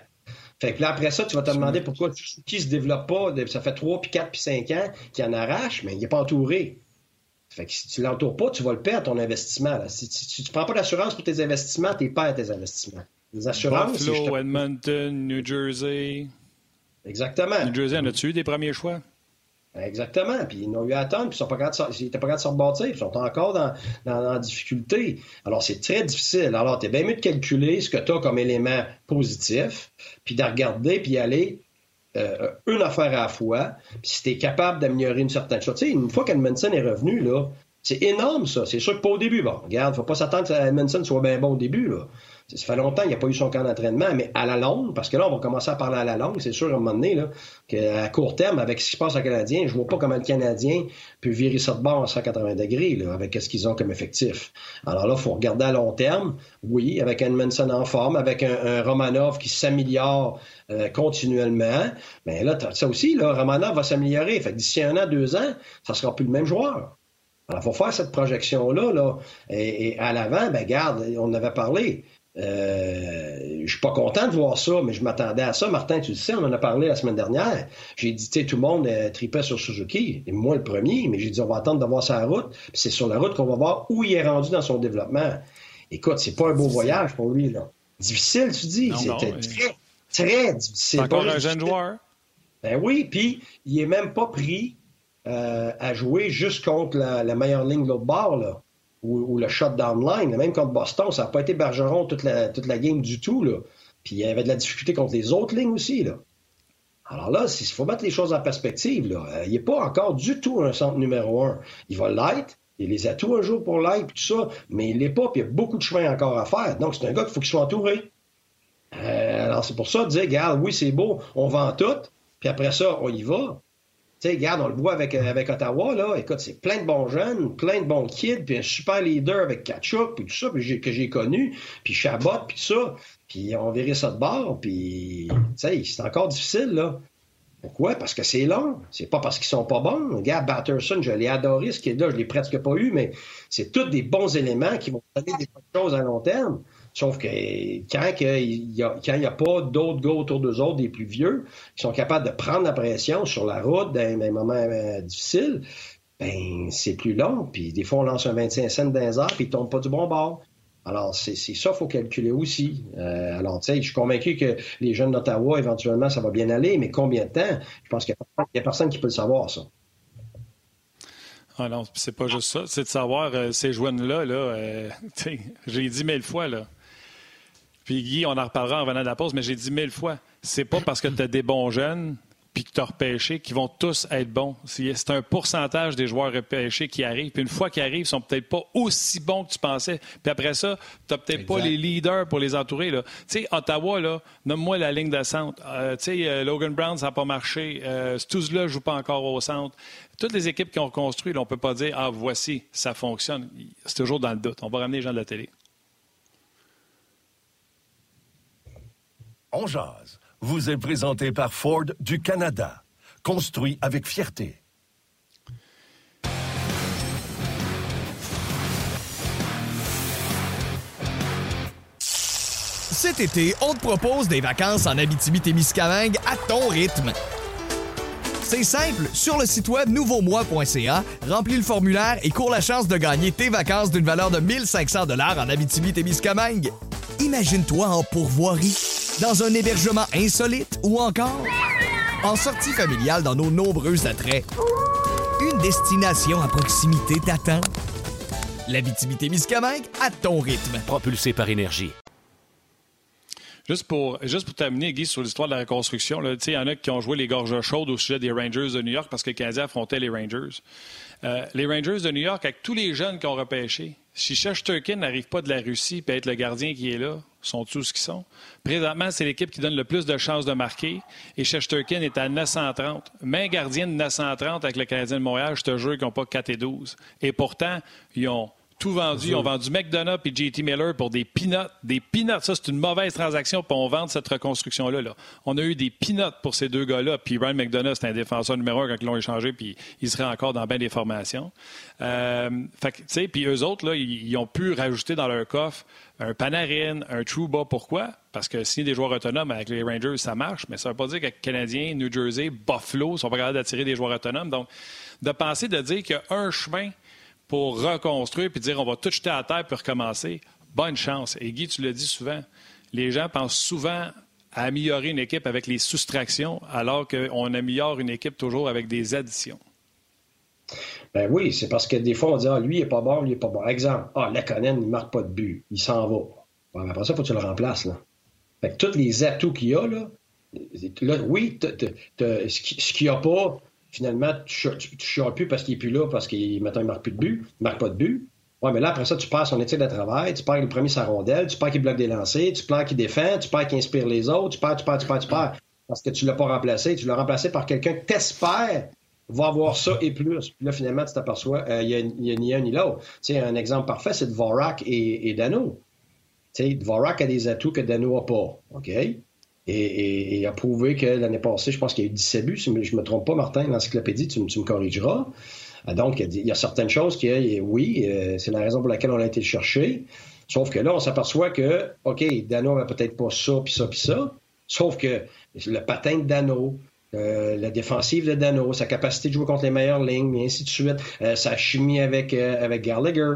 D: Fait que là, après ça, tu vas te demander pourquoi qui se développe pas. Ça fait 3, puis 4, puis 5 ans qu'il en arrache, mais il n'est pas entouré. Fait que si tu l'entoures pas, tu vas le perdre, ton investissement. Si, tu ne prends pas d'assurance pour tes investissements, tu perds tes investissements. Les assurances.
B: Buffalo, Edmonton, New Jersey.
D: Exactement.
B: New Jersey, en as-tu eu des premiers choix?
D: Exactement. Puis ils n'ont eu à attendre, puis ils n'étaient pas capables de se rebâtir, ils sont encore dans, la difficulté. Alors, c'est très difficile. Alors, tu es bien mieux de calculer ce que tu as comme élément positif, puis de regarder, puis aller euh, une affaire à la fois. Puis si tu es capable d'améliorer une certaine chose. Tu sais, une fois qu'Edmondson est revenu, là, c'est énorme, ça. C'est sûr que pas au début. Bon, regarde, faut pas s'attendre que Edmondson soit bien bon au début, là. Ça fait longtemps qu'il n'y a pas eu son camp d'entraînement, mais à la longue, parce que là, on va commencer à parler à la longue, c'est sûr, à un moment donné, là, qu'à court terme, avec ce qui se passe au Canadien, je vois pas comment le Canadien peut virer ça de bord à 180 degrés, avec ce qu'ils ont comme effectif. Alors là, il faut regarder à long terme. Oui, avec Edmondson en forme, avec un, Romanov qui s'améliore euh, continuellement. Mais là, ça aussi, là, Romanov va s'améliorer. Fait d'ici un an, deux ans, ça sera plus le même joueur. Alors, il faut faire cette projection-là, là, et, à l'avant, ben, garde, on avait parlé. Euh, je suis pas content de voir ça, mais je m'attendais à ça. Martin, tu le sais, on en a parlé la semaine dernière. J'ai dit, tu sais, tout le monde euh, tripait sur Suzuki, et moi le premier, mais j'ai dit, on va attendre de voir sa route. c'est sur la route qu'on va voir où il est rendu dans son développement. Écoute, c'est pas un beau voyage pour lui, là. Difficile, tu dis. C'était très, très difficile.
B: Encore un jeune joueur.
D: Ben oui, puis il est même pas pris euh, à jouer juste contre la, la meilleure ligne de l'autre bord, là ou, le shot line. Même contre Boston, ça n'a pas été Bergeron toute la, toute la game du tout. Là. Puis il y avait de la difficulté contre les autres lignes aussi. Là. Alors là, il faut mettre les choses en perspective. Euh, il n'est pas encore du tout un centre numéro un. Il va l'être. Il les a tous un jour pour l'être, tout ça, mais il l'est pas, puis il y a beaucoup de chemin encore à faire. Donc, c'est un gars qu'il faut qu'il soit entouré. Euh, alors, c'est pour ça de dire, regarde, oui, c'est beau, on vend tout, puis après ça, on y va. Tu sais, regarde, on le voit avec, avec Ottawa, là. Écoute, c'est plein de bons jeunes, plein de bons kids, puis un super leader avec Kachuk, puis tout ça, puis que j'ai connu, puis Chabot, puis tout ça. Puis on verrait ça de bord, puis, tu sais, c'est encore difficile, là. Pourquoi? Parce que c'est long. C'est pas parce qu'ils sont pas bons. Regarde, Batterson, je l'ai adoré, ce qui est là, je l'ai presque pas eu, mais c'est tous des bons éléments qui vont donner des bonnes choses à long terme. Sauf que quand il n'y a, pas d'autres gars autour d'eux autres, des plus vieux, qui sont capables de prendre la pression sur la route dans des moments euh, difficiles, ben c'est plus long. Puis des fois, on lance un 25 cents dans les puis ils ne tombent pas du bon bord. Alors, c'est ça qu'il faut calculer aussi. Euh, alors, tu sais, je suis convaincu que les jeunes d'Ottawa, éventuellement, ça va bien aller, mais combien de temps? Je pense qu'il n'y a, personne qui peut le savoir, ça.
B: Ah non, c'est pas juste ça. C'est de savoir euh, ces jeunes-là, là, euh, j'ai dit mille fois, là. Puis Guy, on en reparlera en venant de la pause, mais j'ai dit mille fois, c'est pas parce que tu as des bons jeunes puis que tu as repêché, qui vont tous être bons. C'est un pourcentage des joueurs repêchés qui arrivent. Puis une fois qu'ils arrivent, ils sont peut-être pas aussi bons que tu pensais. Puis après ça, tu n'as peut-être pas les leaders pour les entourer. Tu sais, Ottawa, là, nomme-moi la ligne de centre. Euh, tu sais, euh, Logan Brown, ça n'a pas marché. Euh, ne joue pas encore au centre. Toutes les équipes qui ont construit, on ne peut pas dire, ah, voici, ça fonctionne. C'est toujours dans le doute. On va ramener les gens de la télé.
C: On jase vous est présenté par Ford du Canada. Construit avec fierté.
E: Cet été, on te propose des vacances en Abitibi-Témiscamingue à ton rythme. C'est simple, sur le site web nouveaumois.ca, remplis le formulaire et cours la chance de gagner tes vacances d'une valeur de 1500 dollars en Abitibi-Témiscamingue. Imagine-toi en pourvoirie dans un hébergement insolite ou encore en sortie familiale dans nos nombreux attraits. Une destination à proximité t'attend. L'habitabilité-Miscamingue à ton rythme.
F: Propulsé par énergie.
B: Juste pour, juste pour terminer, Guy, sur l'histoire de la reconstruction, il y en a qui ont joué les gorges chaudes au sujet des Rangers de New York parce que le Canadien affrontait les Rangers. Euh, les Rangers de New York, avec tous les jeunes qui ont repêché, si Turkin n'arrive pas de la Russie et être le gardien qui est là, sont tous ce qu'ils sont? Présentement, c'est l'équipe qui donne le plus de chances de marquer et Turkin est à 930. Main gardien de 930 avec le Canadien de Montréal, je te jure qu'ils n'ont pas 4 et 12. Et pourtant, ils ont tout vendu. Ils ont vendu McDonough et JT Miller pour des peanuts. Des peanuts, ça, c'est une mauvaise transaction pour on vendre cette reconstruction-là. Là. On a eu des peanuts pour ces deux gars-là. Puis Ryan McDonough, c'est un défenseur numéro un quand ils l'ont échangé, puis il serait encore dans bien des formations. Euh, fait puis eux autres, là, ils, ont pu rajouter dans leur coffre un Panarin, un Trouba. Pourquoi? Parce que signer des joueurs autonomes avec les Rangers, ça marche, mais ça ne veut pas dire que Canadiens, New Jersey, Buffalo sont pas capables d'attirer des joueurs autonomes. Donc, de penser de dire qu'il y a un chemin pour reconstruire puis dire on va tout jeter à terre pour recommencer, bonne chance. Et Guy, tu le dis souvent, les gens pensent souvent à améliorer une équipe avec les soustractions, alors qu'on améliore une équipe toujours avec des additions.
D: Ben oui, c'est parce que des fois, on dit Ah, lui, il n'est pas bon, lui, il n'est pas bon. Exemple, Ah, Lekonen, il ne marque pas de but, il s'en va. Bon, après ça, il faut que tu le remplaces. Là. Fait que tous les atouts qu'il y a, là, oui, ce qu'il n'y a pas, finalement, tu ne plus parce qu'il n'est plus là, parce qu'il ne marque plus de but, il marque pas de but. Ouais, mais là, après ça, tu perds son éthique de travail, tu perds le premier sa rondelle, tu perds qu'il bloque des lancers, tu perds qu'il défend, tu perds qu'il inspire les autres, tu perds, tu perds, tu perds, tu perds. Parce que tu ne l'as pas remplacé. Tu l'as remplacé par quelqu'un que espères va avoir ça et plus. Puis là, finalement, tu t'aperçois, euh, il n'y a, ni un ni l'autre. Tu sais, un exemple parfait, c'est Dvorak et, et Dano. Tu sais, Dvorak a des atouts que Dano n'a pas. OK? Et, et, a prouvé que l'année passée, je pense qu'il y a eu 17 buts, si je ne me trompe pas, Martin, l'encyclopédie, tu, me corrigeras. Euh, donc, il y a certaines choses qui, oui, euh, c'est la raison pour laquelle on a été chercher. Sauf que là, on s'aperçoit que, OK, Dano n'a peut-être pas ça, puis ça, puis ça. Sauf que le patin de Dano, euh, la défensive de Dano, sa capacité de jouer contre les meilleures lignes, et ainsi de suite, euh, sa chimie avec, euh, avec Gallagher.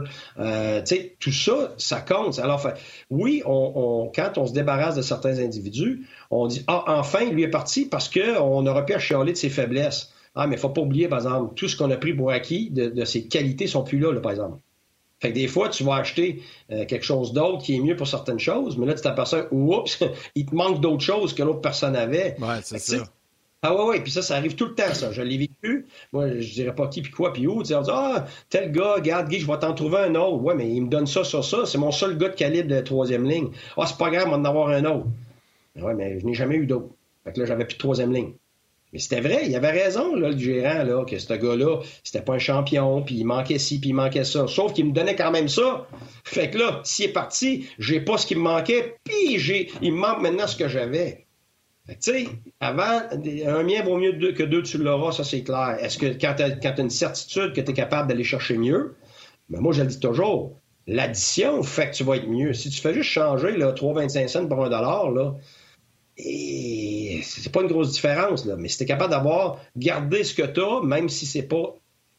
D: tout ça, ça compte. Alors, oui, on, quand on se débarrasse de certains individus, on dit Ah, enfin, lui est parti parce qu'on aurait pu achialer de ses faiblesses. Ah, mais il faut pas oublier, par exemple, tout ce qu'on a pris pour acquis de, ses qualités sont plus là, là, par exemple. Fait que des fois, tu vas acheter quelque chose d'autre qui est mieux pour certaines choses, mais là, tu t'aperçois, oups, il te manque d'autres choses que l'autre personne avait.
A: Ouais, c'est ça.
D: Ah ouais, ouais, puis ça, ça arrive tout le temps, ça. Je l'ai vécu. Moi, je dirais pas qui, puis quoi, puis où. Tu dis, ah, tel gars, regarde, Guy, je vais t'en trouver un autre. Ouais, mais il me donne ça sur ça. C'est mon seul gars de calibre de troisième ligne. Ah, c'est pas grave, on va en avoir un autre. Ouais, mais je n'ai jamais eu d'autre. Fait que là, j'avais plus de troisième ligne. Mais c'était vrai, il avait raison, là, le gérant, là, que ce gars-là, c'était pas un champion, puis il manquait ci, puis il manquait ça. Sauf qu'il me donnait quand même ça. Fait que là, s'il est parti, j'ai pas ce qui me manquait, puis il me manque maintenant ce que j'avais. Tu sais, avant, un mien vaut mieux que deux, tu l'auras, ça c'est clair. Est-ce que quand tu as, une certitude que tu es capable d'aller chercher mieux, ben, moi je le dis toujours, l'addition fait que tu vas être mieux. Si tu fais juste changer 3,25 cents pour un dollar, là, c'est pas une grosse différence, mais si tu es capable d'avoir gardé ce que tu as, même si c'est pas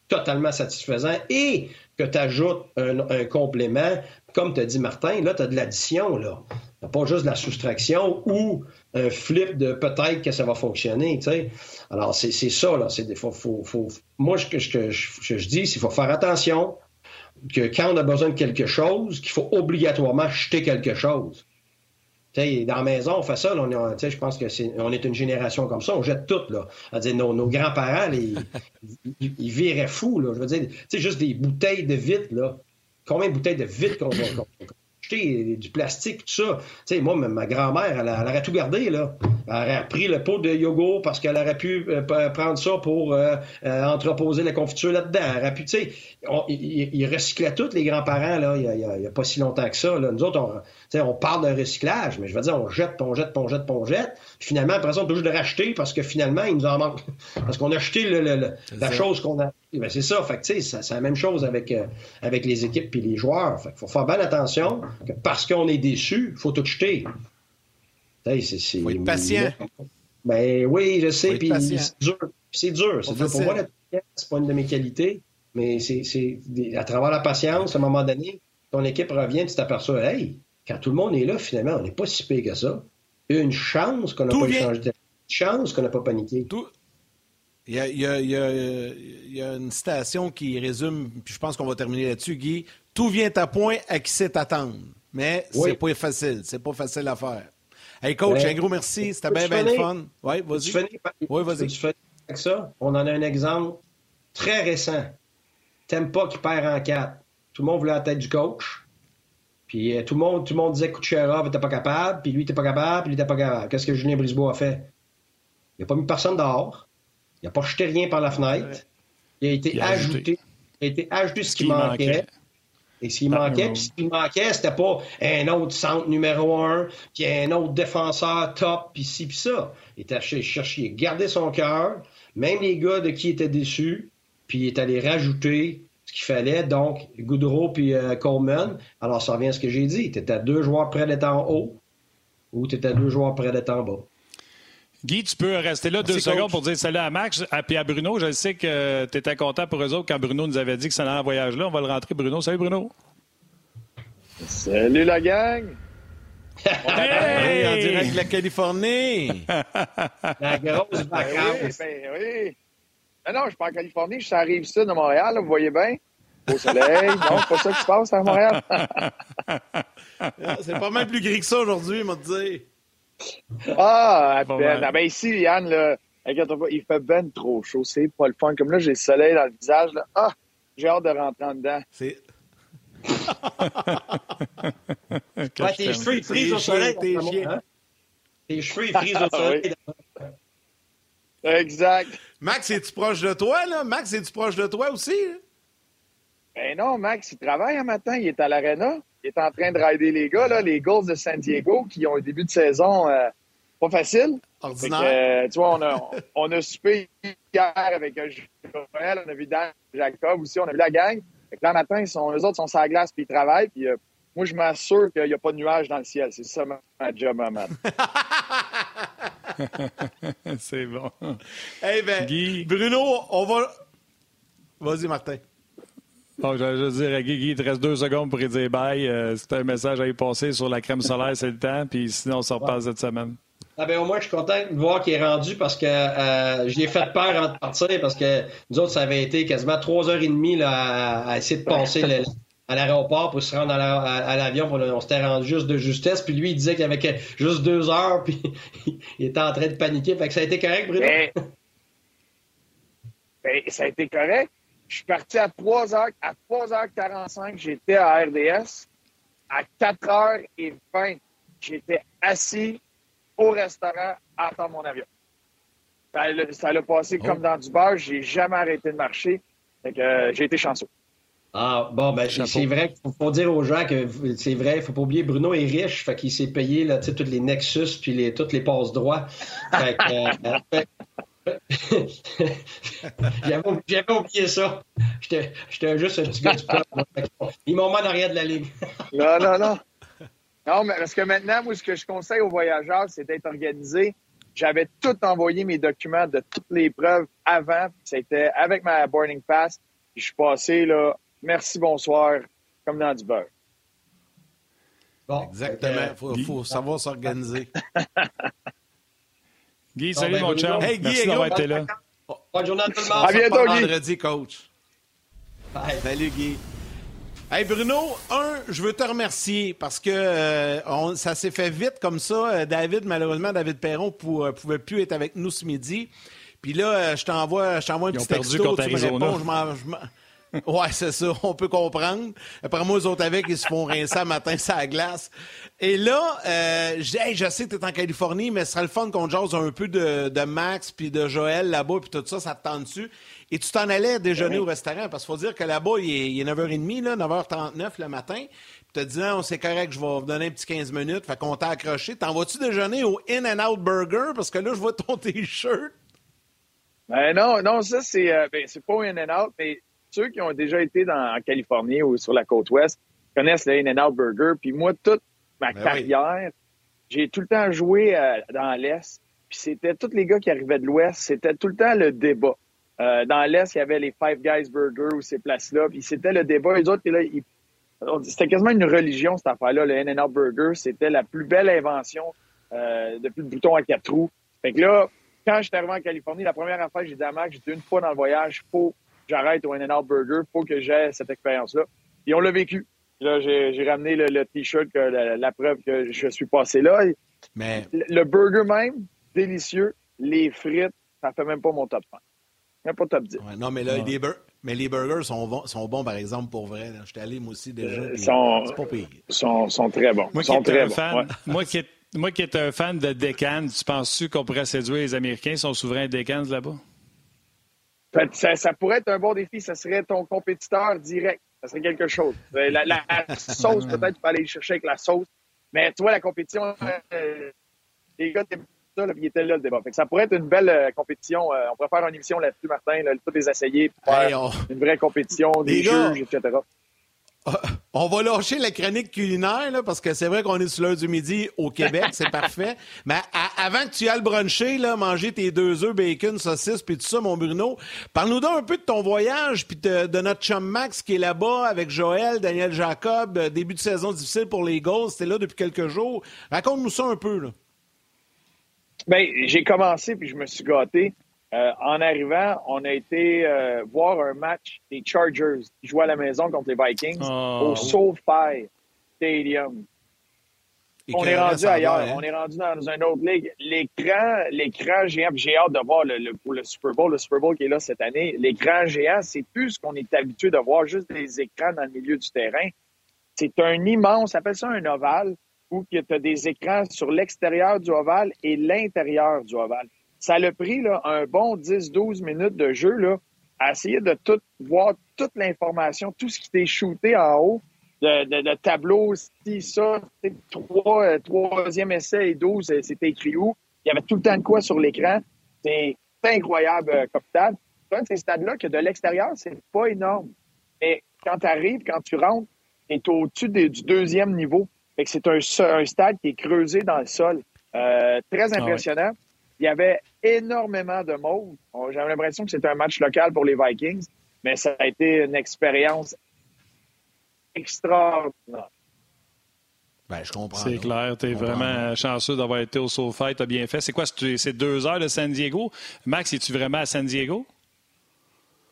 D: totalement satisfaisant, et que tu ajoutes un, complément, comme tu as dit Martin, là, tu as de l'addition, là. Pas juste la soustraction ou un flip de peut-être que ça va fonctionner. Alors, c'est ça, là. Faut, faut, faut... Moi, ce que, je, dis, c'est qu'il faut faire attention que quand on a besoin de quelque chose, qu'il faut obligatoirement acheter quelque chose dans la maison, on fait ça. on je pense que c'est, on est une génération comme ça. On jette tout. Là. dire, nos, grands-parents, ils, ils, viraient fous. Là. Je veux dire, juste des bouteilles de vitre. Là. Combien de bouteilles de vitre qu'on du plastique, tout ça. Tu sais, moi, ma grand-mère, elle, aurait tout gardé, là. Elle aurait pris le pot de yogourt parce qu'elle aurait pu euh, prendre ça pour euh, euh, entreposer la confiture là-dedans. Elle aurait pu, tu sais, ils recyclaient tous les grands-parents, là, il n'y a, pas si longtemps que ça. Là. Nous autres, on, on parle d'un recyclage, mais je veux dire, on jette, on jette, on jette, on jette. finalement, après ça, on juste de racheter parce que finalement, il nous en manque. parce qu'on a acheté le, la chose qu'on a. Ben, c'est ça. Fait que, c'est la même chose avec, avec les équipes et les joueurs. Fait faut faire bien attention parce qu'on est déçu, il faut tout jeter.
A: Il faut être patient.
D: Ben oui, je sais. Puis c'est dur. C'est dur. C'est dur. Pour moi, la patience, c'est pas une de mes qualités. Mais c'est à travers la patience, à un moment donné, ton équipe revient, tu t'aperçois, hey, quand tout le monde est là, finalement, on n'est pas si pire que ça. Une chance qu'on n'a pas changé de Une chance qu'on n'a pas paniqué.
A: Tout... Il y, a, il, y a, il y, a, une citation qui résume, puis je pense qu'on va terminer là-dessus, Guy. Tout vient à point à qui sait attendre mais c'est pas facile. C'est pas facile à faire. Hey, coach, un gros merci. C'était bien, bien fun. Oui, vas-y. Oui, vas-y.
D: avec ça? On en a un exemple très récent. T'aimes pas qui perd en quatre. Tout le monde voulait la tête du coach. Puis euh, tout, le monde, tout le monde disait que Kucherov n'était pas capable, puis lui n'était pas capable, puis lui n'était pas capable. Qu'est-ce que Julien Brisebois a fait? Il n'a pas mis personne dehors. Il n'a pas jeté rien par la fenêtre. Il a été ajouté. Il a été ajouté ce, qui manquait. Et s'il manquait, puis s'il manquait, c'était pas un autre centre numéro un, puis un autre défenseur top, puis ci, puis ça. Il était chercher, il gardait son cœur, même les gars de qui étaient déçus, puis il est allé rajouter ce qu'il fallait, donc Goudreau puis euh, Coleman. Alors, ça revient à ce que j'ai dit. Tu étais deux joueurs près d'être en haut ou tu étais deux joueurs près d'être en bas.
B: Guy, tu peux rester là deux secondes pour dire salut à Max et à Bruno. Je sais que tu étais content pour eux autres quand Bruno nous avait dit que ça allait en voyage-là. On va le rentrer, Bruno. Salut, Bruno.
F: Salut, la gang.
A: hey! En direct de la Californie.
D: la grosse
F: ben vacances. Ben oui, ben oui. Non, non, je suis pas en Californie. Je suis à Rive-Sud de Montréal. vous voyez bien. Au soleil. non, c'est pas ça qui se passe à Montréal.
A: c'est pas mal plus gris que ça aujourd'hui, m'a dit.
F: Ah, ben, ah, ben ici, Yann, là, il fait ben trop chaud. C'est pas le fun. Comme là, j'ai le soleil dans le visage. Là. Ah, j'ai hâte de rentrer en dedans.
A: C'est.
D: ouais, tes cheveux, ils frisent au soleil. Tes, hein? tes cheveux, ils frisent au soleil.
F: Exact.
A: Max, es-tu proche de toi, là? Max, es-tu proche de toi aussi?
F: Ben non, Max, il travaille un matin. Il est à l'aréna il est en train de rider les gars, là, les Gulls de San Diego, qui ont un début de saison euh, pas facile.
A: Ordinaire.
F: Euh, tu vois, on a, on a soupé hier avec un Joël, on a vu Dan Jacob aussi, on a vu la gang. Fait que là, matin, ils sont, eux autres sont sur la glace puis ils travaillent. Puis, euh, moi, je m'assure qu'il n'y a pas de nuages dans le ciel. C'est ça ma, job, maman.
B: C'est bon.
A: Eh bien, Bruno, on va. Vas-y, Martin.
B: Bon, je vais juste dire à Guy, il te reste deux secondes pour y dire bye. Euh, un message à y passer sur la crème solaire, c'est le temps. Puis sinon, on se repasse cette semaine.
D: Ah ben, au moins, je suis content de voir qu'il est rendu parce que euh, j'ai fait peur avant de partir parce que nous autres, ça avait été quasiment trois heures et demie là, à, essayer de passer à l'aéroport pour se rendre à l'avion. on s'était rendu juste de justesse. Puis lui, il disait qu'il y avait juste deux heures. Puis il était en train de paniquer. Fait que ça a été correct, Bruno?
F: Ben, ben, ça a été correct. Je suis parti à 3h, à 3h45, j'étais à RDS. À 4h20, j'étais assis au restaurant à attendre mon avion. ça l'a passé comme dans du beurre. J'ai jamais arrêté de marcher. Fait que euh, j'ai été chanceux.
D: Ah, bon, ben, c'est vrai qu'il faut, dire aux gens que c'est vrai, il ne faut pas oublier, Bruno est riche, fait qu'il s'est payé là, tous les Nexus puis les, toutes les passes droits. Euh, j'avais oublié ça. J'étais juste un petit gars du peuple. Ils m'ont mis en arrière de la ligne.
F: non, non, non. Non, mais parce que maintenant, moi, ce que je conseille aux voyageurs, c'est d'être organisé. J'avais tout envoyé mes documents de toutes les preuves avant. C'était avec ma boarding pass. je suis passé, là, merci, bonsoir, comme dans du beurre.
A: Bon, Exactement. Il faut, savoir s'organiser.
B: Guy, salut mon chum. Hey, Guy, Merci d'avoir été là.
D: Bonne journée à tout le monde. À
F: bientôt, Guy.
A: vendredi, coach. Salut, Guy. Hey Bruno, un, je veux te remercier parce que euh, ça s'est fait vite comme ça. Euh, David, malheureusement, David Perron ne euh, pouvait plus être avec nous ce midi. Puis là, je t'envoie, je t'envoie un petit texto, tu me réponds, je Ouais, c'est ça, on peut comprendre. Après moi, les autres avec, ils se font rincer matin ça glace. Et là, euh, je sais que tu es en Californie, mais ce serait le fun qu'on jase un peu de, de Max puis de Joël là-bas, puis tout ça, ça te tente dessus. Et tu t'en allais déjeuner au restaurant, parce qu'il faut dire que là-bas, il est, 9h30, là, 9h39 le matin. Puis te dit, non, c'est correct, je vais vous donner un petit 15 minutes. Fait qu'on t'a accroché. T'en vas-tu déjeuner au In-N-Out Burger? Parce que là, je vois ton T-shirt.
F: Ben non, non, ça, c'est euh, ben, pas In-N-Out, mais ceux qui ont déjà été dans, en Californie ou sur la côte ouest connaissent le In-N-Out Burger. Puis moi, toute ma ben carrière, j'ai tout le temps joué euh, dans l'Est. Puis c'était tous les gars qui arrivaient de l'Ouest, c'était tout le temps le débat. Euh, dans l'Est, il y avait les Five Guys Burger ou ces places-là. Puis c'était le débat. Les autres, là, c'était quasiment une religion, cette affaire-là. Le In-N-Out Burger, c'était la plus belle invention euh, depuis le bouton à quatre trous. Fait que là, quand j'étais arrivé en Californie, la première affaire que j'ai dit à Mac, j'étais une fois dans le voyage, faut j'arrête au In-N-Out Burger, faut que j'aie cette expérience-là. Et on l'a vécu. Là, j'ai ramené le, T-shirt, la, preuve que je suis passé là. Mais... Le, burger même, délicieux. Les frites, ça fait même pas mon top 5. Même pas top 10.
A: non, mais là, les, mais les burgers sont bons, sont bons, par exemple, pour vrai. J'étais allé, moi aussi, déjà.
F: Ils sont, pas pire. Sont, sont très bons.
B: Moi,
F: sont
B: très bons. Fan, moi, qui est, moi qui est un fan de Deccan, tu penses-tu qu'on pourrait séduire les Américains, sont souverains Deccan là-bas?
F: Ça, pourrait être un bon défi. Ça serait ton compétiteur direct. Ça serait quelque chose. Euh, la, sauce, peut-être, tu peux aller chercher avec la sauce. Mais tu vois, la compétition, euh, les gars, ça, là, ils étaient là, le débat. ça pourrait être une belle euh, compétition. on pourrait faire une émission là-dessus, Martin, là, tous les essayer, faire une vraie compétition, des juges, etc.
A: On va lâcher la chronique culinaire, là, parce que c'est vrai qu'on est sur l'heure du midi au Québec, c'est parfait. Mais avant que tu ailles bruncher, là, manger tes deux œufs, bacon, saucisses, puis tout ça, mon Bruno, parle-nous donc un peu de ton voyage, puis de, notre chum Max qui est là-bas avec Joël, Daniel Jacob, euh, début de saison difficile pour les Gauls, c'était là depuis quelques jours. Raconte-nous ça un peu. Là.
F: Bien, j'ai commencé, puis je me suis gâté. Euh, en arrivant, on a été euh, voir un match des Chargers qui jouaient à la maison contre les Vikings oh. au SoFi Stadium. on est rendu ailleurs. Hein? On est rendu dans une autre ligue. L'écran, l'écran géant, j'ai hâte de voir le, le, Super Bowl, le Super Bowl qui est là cette année. L'écran géant, c'est plus ce qu'on est habitué de voir, juste des écrans dans le milieu du terrain. C'est un immense, on appelle ça un ovale, où tu as des écrans sur l'extérieur du ovale et l'intérieur du ovale ça a pris là, un bon 10-12 minutes de jeu là, à essayer de tout voir toute l'information, tout ce qui t'est shooté en haut, de, de, de tableau, si ça, trois, euh, troisième essai et 12, euh, c'était écrit où? Il y avait tout le temps de quoi sur l'écran. C'est incroyable euh, comme stade. C'est un de ces stades-là que de l'extérieur, c'est pas énorme. Mais quand tu arrives, quand tu rentres, tu es au-dessus du deuxième niveau. c'est un, un, stade qui est creusé dans le sol. Euh, très ah impressionnant. Il y avait énormément de monde. J'avais l'impression que c'était un match local pour les Vikings, mais ça a été une expérience extraordinaire.
A: Ben, je comprends.
B: C'est clair. Tu es vraiment chanceux d'avoir été au SoFi. Tu as bien fait. C'est quoi? C'est deux heures de San Diego? Max, es-tu vraiment à San Diego?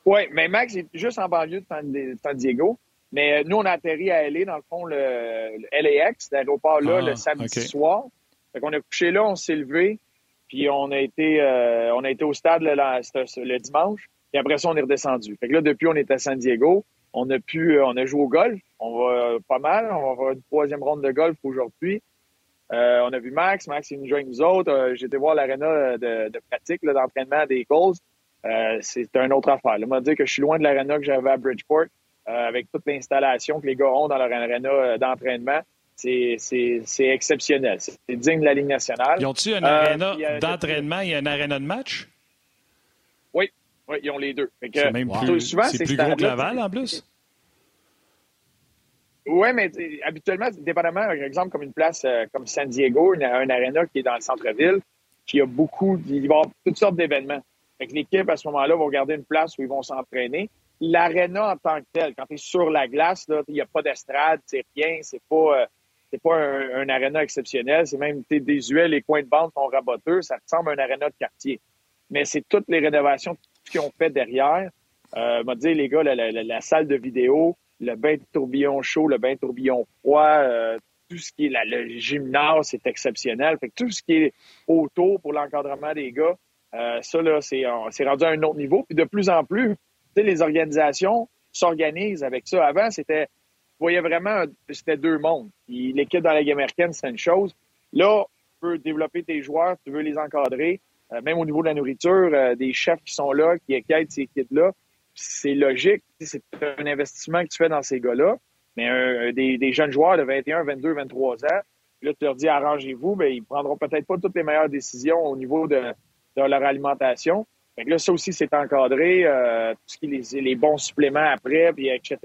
F: Oui, mais Max est juste en banlieue de San Diego. Mais euh, nous, on a atterri à LA, dans le fond, le, LAX, l'aéroport-là, le ah, samedi soir. Fait qu'on a couché là, on s'est levé. Puis on a été, euh, on a été au stade le, le, dimanche. Et après ça, on est redescendu. Fait que là, depuis, on est à San Diego. On a pu, euh, on a joué au golf. On va pas mal. On va avoir une troisième ronde de golf aujourd'hui. on a vu Max. Max, il nous joint nous autres. J'ai été voir l'aréna de, pratique, d'entraînement des Colts. c'est un autre affaire. Là, m'a dit que je suis loin de l'aréna que j'avais à Bridgeport, avec toute l'installation que les gars ont dans leur aréna d'entraînement c'est exceptionnel. C'est digne de la Ligue nationale.
B: Ils ont-ils un euh, d'entraînement et un aréna de match?
F: Oui, oui, ils ont les deux.
B: C'est même plus, plus gros que Laval, en plus?
F: Oui, mais habituellement, dépendamment, par exemple, comme une place euh, comme San Diego, un aréna qui est dans le centre-ville, qui a beaucoup, il va y avoir toutes sortes d'événements. l'équipe, à ce moment-là, va regarder une place où ils vont s'entraîner. L'aréna en tant que tel, quand tu es sur la glace, il n'y a pas d'estrade, c'est rien, c'est pas... Euh, c'est pas un, aréna exceptionnel, c'est même désuet, les coins de bande sont raboteux, ça ressemble à un aréna de quartier. Mais c'est toutes les rénovations qu'ils ont fait derrière. Euh, m'a dit les gars, la, salle de vidéo, le bain de tourbillon chaud, le bain de tourbillon froid, euh, tout ce qui est le gymnase, c'est exceptionnel. Fait que tout ce qui est autour pour l'encadrement des gars, euh, ça là, c'est rendu à un autre niveau. Puis de plus en plus, les organisations s'organisent avec ça. Avant, c'était voyais vraiment, c'était deux mondes. L'équipe dans la Ligue américaine, c'est une chose. Là, tu peux développer tes joueurs, tu veux les encadrer, euh, même au niveau de la nourriture, euh, des chefs qui sont là, qui aident ces kids-là. C'est logique, c'est un investissement que tu fais dans ces gars-là. Mais des, jeunes joueurs de 21, 22, 23 ans, là, tu leur dis arrangez-vous, ben, ils prendront peut-être pas toutes les meilleures décisions au niveau de, leur alimentation. Fait là, ça aussi, c'est encadré, euh, tout ce qui les, les bons suppléments après, puis etc.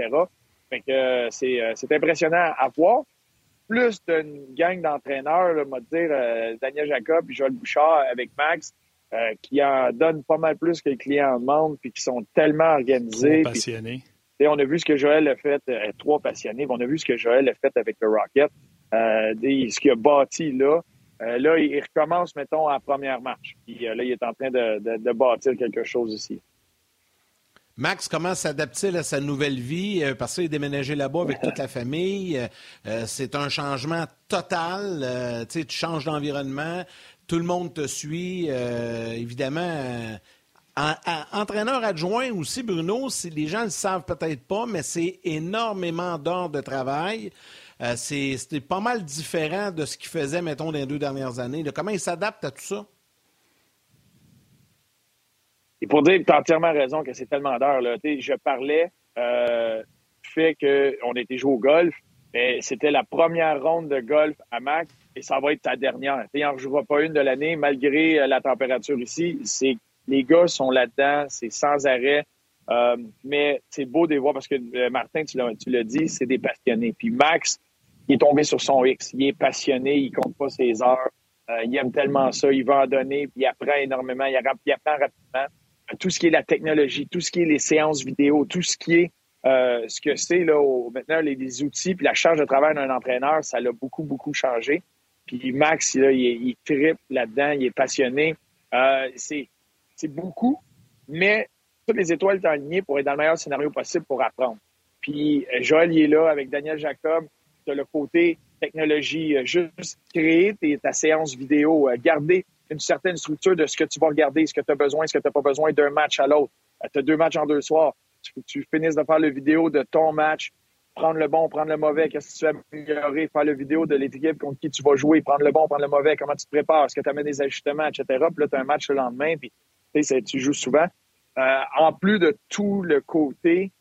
F: Fait que euh, euh, c'est, impressionnant à voir. Plus d'une gang d'entraîneurs, là, dire euh, Daniel Jacob et Joël Bouchard avec Max, qui en donnent pas mal plus que les clients en demandent, puis qui sont tellement organisés.
B: passionnés.
F: on a vu ce que Joël a fait, trois passionnés, on a vu ce que Joël a fait avec le Rocket, ce qu'il a bâti là. là, il, recommence, mettons, en première marche. Puis là, il est en train de, de bâtir quelque chose ici.
A: Max, comment s'adapter à sa nouvelle vie? Euh, parce qu'il est déménagé là-bas avec toute la famille. Euh, euh, c'est un changement total. tu changes d'environnement. Tout le monde te suit. évidemment, entraîneur adjoint aussi, Bruno, les gens ne le savent peut-être pas, mais c'est énormément d'heures de travail. c'est pas mal différent de ce qu'il faisait, mettons, dans les deux dernières années. comment il s'adapte à tout ça?
F: Et pour dire, tu as entièrement raison que c'est tellement d'heures. Je parlais euh, du fait qu'on était joué au golf, mais c'était la première ronde de golf à Mac et ça va être ta dernière. Il n'en rejouera pas une de l'année malgré euh, la température ici. C'est Les gars sont là-dedans, c'est sans arrêt. Euh, mais c'est beau de voir parce que euh, Martin, tu l'as dit, c'est des passionnés. Puis Max, il est tombé sur son X. Il est passionné, il compte pas ses heures. Euh, il aime tellement ça, il va en donner, puis il apprend énormément, il apprend rapidement tout ce qui est la technologie, tout ce qui est les séances vidéo, tout ce qui est euh, ce que c'est là maintenant les, outils puis la charge de travail d'un entraîneur, ça l'a beaucoup beaucoup changé. Puis Max, là, il, il tripe là-dedans, il est passionné. Euh, c'est beaucoup, mais toutes les étoiles sont alignées pour être dans le meilleur scénario possible pour apprendre. Puis euh, Joël, il est là avec Daniel Jacob. Tu le côté technologie, juste créer ta séance vidéo, garder une certaine structure de ce que tu vas regarder, ce que tu as besoin, ce que tu n'as pas besoin d'un match à l'autre. Euh, tu as deux matchs en deux soirs. Tu, tu finisses de faire le vidéo de ton match, prendre le bon, prendre le mauvais, qu'est-ce que tu veux améliorer, faire le vidéo de l'équipe contre qui tu vas jouer, prendre le bon, prendre le mauvais, comment tu te prépares, est-ce que tu amènes des ajustements, etc. Puis là, tu as un match le lendemain, puis tu joues souvent. Euh, en plus de tout le côté,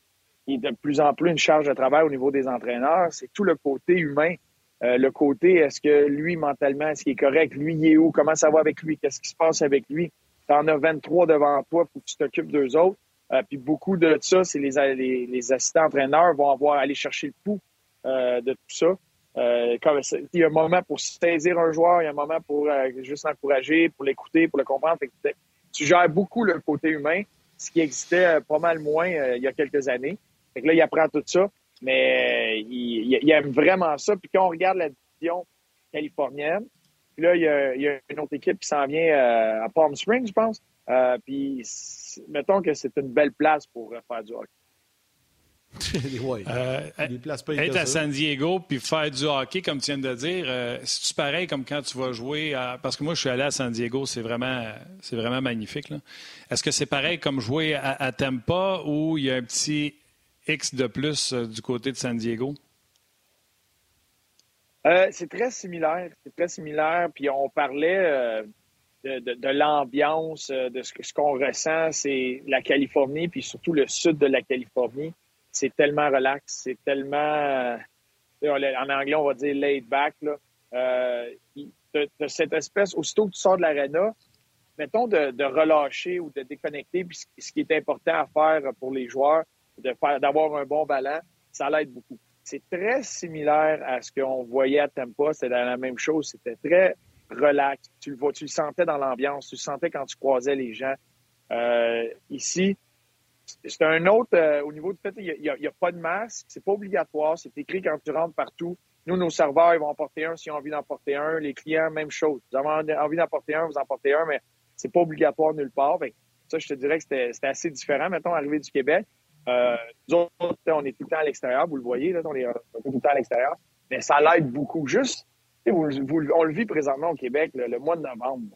F: qui est de plus en plus une charge de travail au niveau des entraîneurs, c'est tout le côté humain euh, le côté, est-ce que lui, mentalement, est-ce qu'il est correct? Lui, il est où? Comment ça va avec lui? Qu'est-ce qui se passe avec lui? Tu en as 23 devant toi, faut que tu t'occupes d'eux autres. Euh, puis beaucoup de ça, c'est les, les, assistants entraîneurs vont avoir aller chercher le pouls euh, de tout ça. Il y a un moment pour saisir un joueur, il y a un moment pour juste l'encourager, pour l'écouter, pour le comprendre. tu gères beaucoup le côté humain, ce qui existait pas mal moins il y a quelques années. Fait que là, il apprend tout ça mais il, aime vraiment ça. Puis quand on regarde la division californienne, puis là, il y, a, une autre équipe qui s'en vient euh, à Palm Springs, je pense. Euh, puis mettons que c'est une belle place pour faire du hockey.
B: Euh, être à San Diego puis faire du hockey, comme tu viens de dire, c'est-tu pareil comme quand tu vas jouer Parce que moi, je suis allé à San Diego, c'est vraiment, c'est vraiment magnifique. Est-ce que c'est pareil comme jouer à, à Tampa où il y a un petit X de plus euh, du côté de San Diego?
F: Euh, c'est très similaire. C'est très similaire. Puis on parlait euh, de, l'ambiance, de ce, ce qu'on ressent. C'est la Californie, puis surtout le sud de la Californie. C'est tellement relax. C'est tellement. en anglais, on va dire laid back. Là. de, cette espèce, aussitôt que tu sors de l'aréna, mettons de, relâcher ou de déconnecter, puis ce qui est important à faire pour les joueurs, de faire d'avoir un bon ballon, ça l'aide beaucoup. C'est très similaire à ce qu'on voyait à Tampa. C'était la même chose. C'était très relax. Tu le vois, tu le sentais dans l'ambiance. Tu le sentais quand tu croisais les gens. Euh, ici, c'est un autre, euh, au niveau du fait, il n'y a, pas de masque. C'est pas obligatoire. C'est écrit quand tu rentres partout. Nous, nos serveurs, ils vont en porter un s'ils ont envie d'en porter un. Les clients, même chose. Vous avez envie d'en porter un, vous en portez un, mais c'est pas obligatoire nulle part. ça, je te dirais que c'était assez différent. Mettons, arrivé du Québec, euh, nous autres, on est tout le temps à l'extérieur, vous le voyez, là, on est tout le temps à l'extérieur. Mais ça l'aide beaucoup. Juste, on le vit présentement au Québec, le mois de novembre.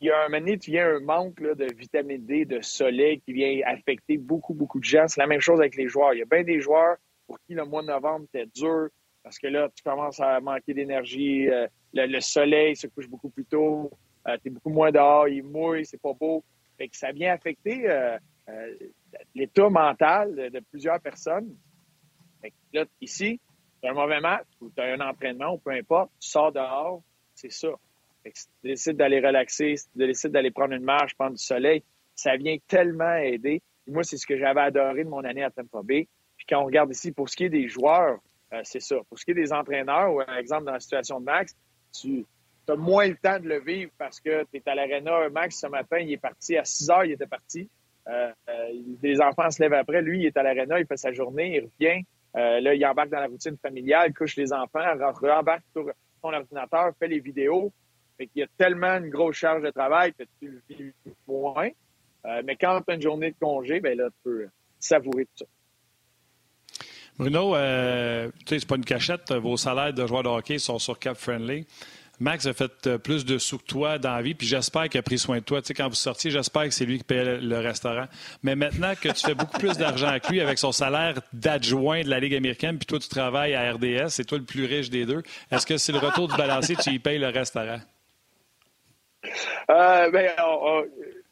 F: Il y a un moment tu un manque de vitamine D, de soleil qui vient affecter beaucoup, beaucoup de gens. C'est la même chose avec les joueurs. Il y a bien des joueurs pour qui le mois de novembre était dur parce que là, tu commences à manquer d'énergie. Euh, le, soleil se couche beaucoup plus tôt. Euh, tu es beaucoup moins dehors, il mouille, c'est pas beau. Fait que ça vient affecter l'état mental de, plusieurs personnes. là, ici, tu un mauvais match ou tu as un entraînement ou peu importe, tu sors dehors, c'est ça. si tu décides d'aller relaxer, si tu décides d'aller prendre une marche, prendre du soleil, ça vient tellement aider. moi, c'est ce que j'avais adoré de mon année à Tampa Bay. Puis quand on regarde ici, pour ce qui est des joueurs, euh, c'est ça. Pour ce qui est des entraîneurs, ou par exemple dans la situation de Max, tu as moins le temps de le vivre parce que tu es à l'aréna. Max, ce matin, il est parti. À 6 heures, il était parti. Euh, les enfants se lèvent après. Lui, il est à l'aréna, il fait sa journée, il revient. Euh, là, il embarque dans la routine familiale, couche les enfants, rembarque sur son ordinateur, fait les vidéos. Fait qu'il y a tellement une grosse charge de travail que tu le vis moins. Euh, mais quand tu as une journée de congé, ben là, tu peux savourer tout ça.
B: Bruno, euh, tu sais, c'est pas une cachette. Vos salaires de joueurs de hockey sont sur Cap Friendly. Max a fait euh, plus de sous que toi dans la vie, puis j'espère qu'il a pris soin de toi. Tu sais, quand vous sortiez, j'espère que c'est lui qui paye le restaurant. Mais maintenant que tu fais beaucoup plus d'argent avec lui, avec son salaire d'adjoint de la Ligue américaine, puis toi, tu travailles à RDS, c'est toi le plus riche des deux, est-ce que c'est le retour du balancier, tu y payes le restaurant?
F: Euh, ben,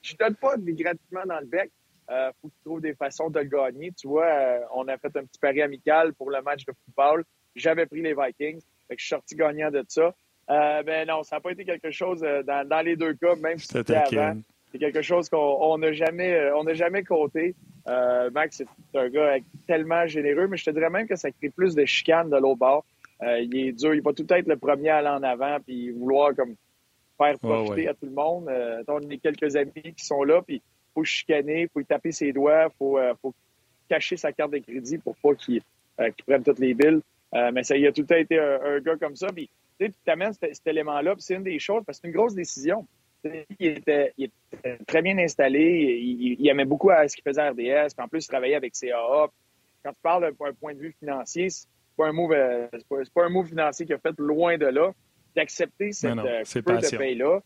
F: je ne donne pas gratuitement dans le bec. Il euh, faut que tu trouves des façons de le gagner. Tu vois, euh, on a fait un petit pari amical pour le match de football. J'avais pris les Vikings. Fait que je suis sorti gagnant de ça. Euh, ben non, ça n'a pas été quelque chose euh, dans, dans, les deux cas, même si c'était avant. C'est quelque chose qu'on n'a jamais, euh, on n'a jamais compté. Euh, Max, c'est un gars tellement généreux, mais je te dirais même que ça crée plus de chicanes de l'autre bord. Euh, il est dur, il va tout être le premier à aller en avant, puis vouloir comme faire profiter à tout le monde. Euh, on a quelques amis qui sont là, puis faut chicaner, faut y taper ses doigts, faut, faut cacher sa carte de crédit pour pas qu'il prenne toutes les billes. mais ça, il a tout le temps été un, un gars comme ça. Puis tu amènes cet, élément-là, c'est une des choses, parce que c'est une grosse décision. Il était, très bien installé, il, aimait beaucoup ce qu'il faisait à RDS, puis en plus, il travaillait avec CAA. Quand tu parles d'un point de vue financier, c'est pas un move, euh, pas, un move financier qu'il a fait loin de là, d'accepter cette non, euh, de paye-là.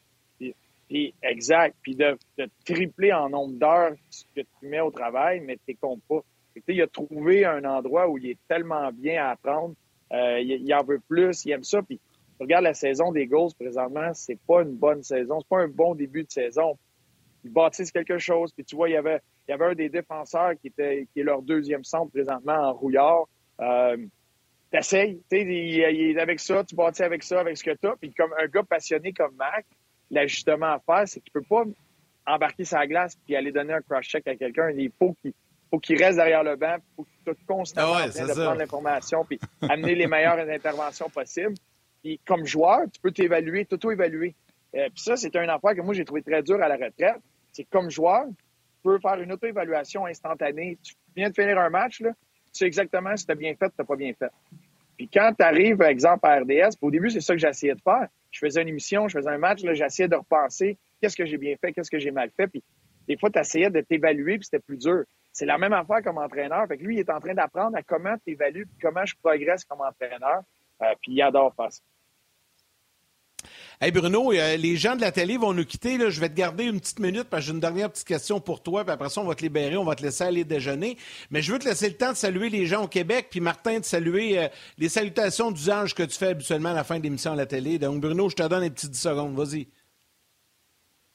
F: Puis, exact. Puis de, tripler en nombre d'heures ce que tu mets au travail, mais tu comptes pas. il a trouvé un endroit où il est tellement bien à apprendre. Euh, il, il, en veut plus, il aime ça. Puis regarde la saison des Goals présentement, c'est pas une bonne saison, c'est pas un bon début de saison. Ils bâtissent quelque chose, puis tu vois, il y avait, il y avait un des défenseurs qui était qui est leur deuxième centre présentement en rouillard. Euh, T'essayes, tu sais, avec ça, tu bâtis avec ça, avec ce que tu as. Puis comme un gars passionné comme Mac, l'ajustement à faire, c'est qu'il peut pas embarquer sa glace puis aller donner un cross-check à quelqu'un. Il faut qu'il faut qu'il reste derrière le banc, faut qu'il soit constamment ah de prendre l'information puis amener les meilleures interventions possibles. Puis comme joueur, tu peux t'évaluer, t'auto-évaluer. Euh, puis ça, c'est un affaire que moi, j'ai trouvé très dur à la retraite. C'est comme joueur, tu peux faire une auto-évaluation instantanée. Tu viens de finir un match, là, tu sais exactement si tu as bien fait ou tu pas bien fait. Puis quand tu arrives, par exemple, à RDS, au début, c'est ça que j'essayais de faire. Je faisais une émission, je faisais un match, j'essayais de repenser qu'est-ce que j'ai bien fait, qu'est-ce que j'ai mal fait. Puis des fois, tu essayais de t'évaluer, puis c'était plus dur. C'est la même affaire comme entraîneur. Fait que lui, il est en train d'apprendre à comment t'évaluer, puis comment je progresse comme entraîneur. Euh, puis il adore faire ça.
A: Hey Bruno, euh, les gens de la télé vont nous quitter. Là. Je vais te garder une petite minute parce que j'ai une dernière petite question pour toi. Puis après ça, on va te libérer, on va te laisser aller déjeuner. Mais je veux te laisser le temps de saluer les gens au Québec. Puis Martin, de saluer euh, les salutations d'usage que tu fais habituellement à la fin de l'émission à la télé. Donc Bruno, je te donne une petite 10 secondes. Vas-y.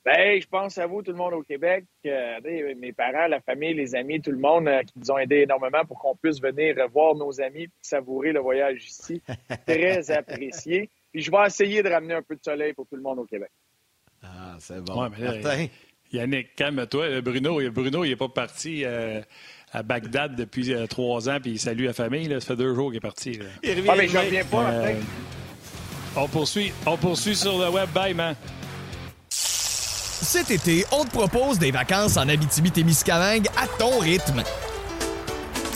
F: Ben, je pense à vous, tout le monde au Québec, euh, mes parents, la famille, les amis, tout le monde qui nous ont aidés énormément pour qu'on puisse venir voir nos amis et savourer le voyage ici. Très apprécié. Puis je vais essayer de ramener un peu de soleil pour tout le monde au Québec.
A: Ah, c'est bon.
B: Yannick, calme-toi. Bruno, Bruno, il n'est pas parti euh, à Bagdad depuis euh, trois ans, puis il salue la famille. Ça fait deux jours qu'il est parti.
F: Il revient ah, mais je reviens pas, euh,
B: On poursuit, on poursuit sur le web. Bye, man.
E: Cet été, on te propose des vacances en Abitibi-Témiscamingue à ton rythme.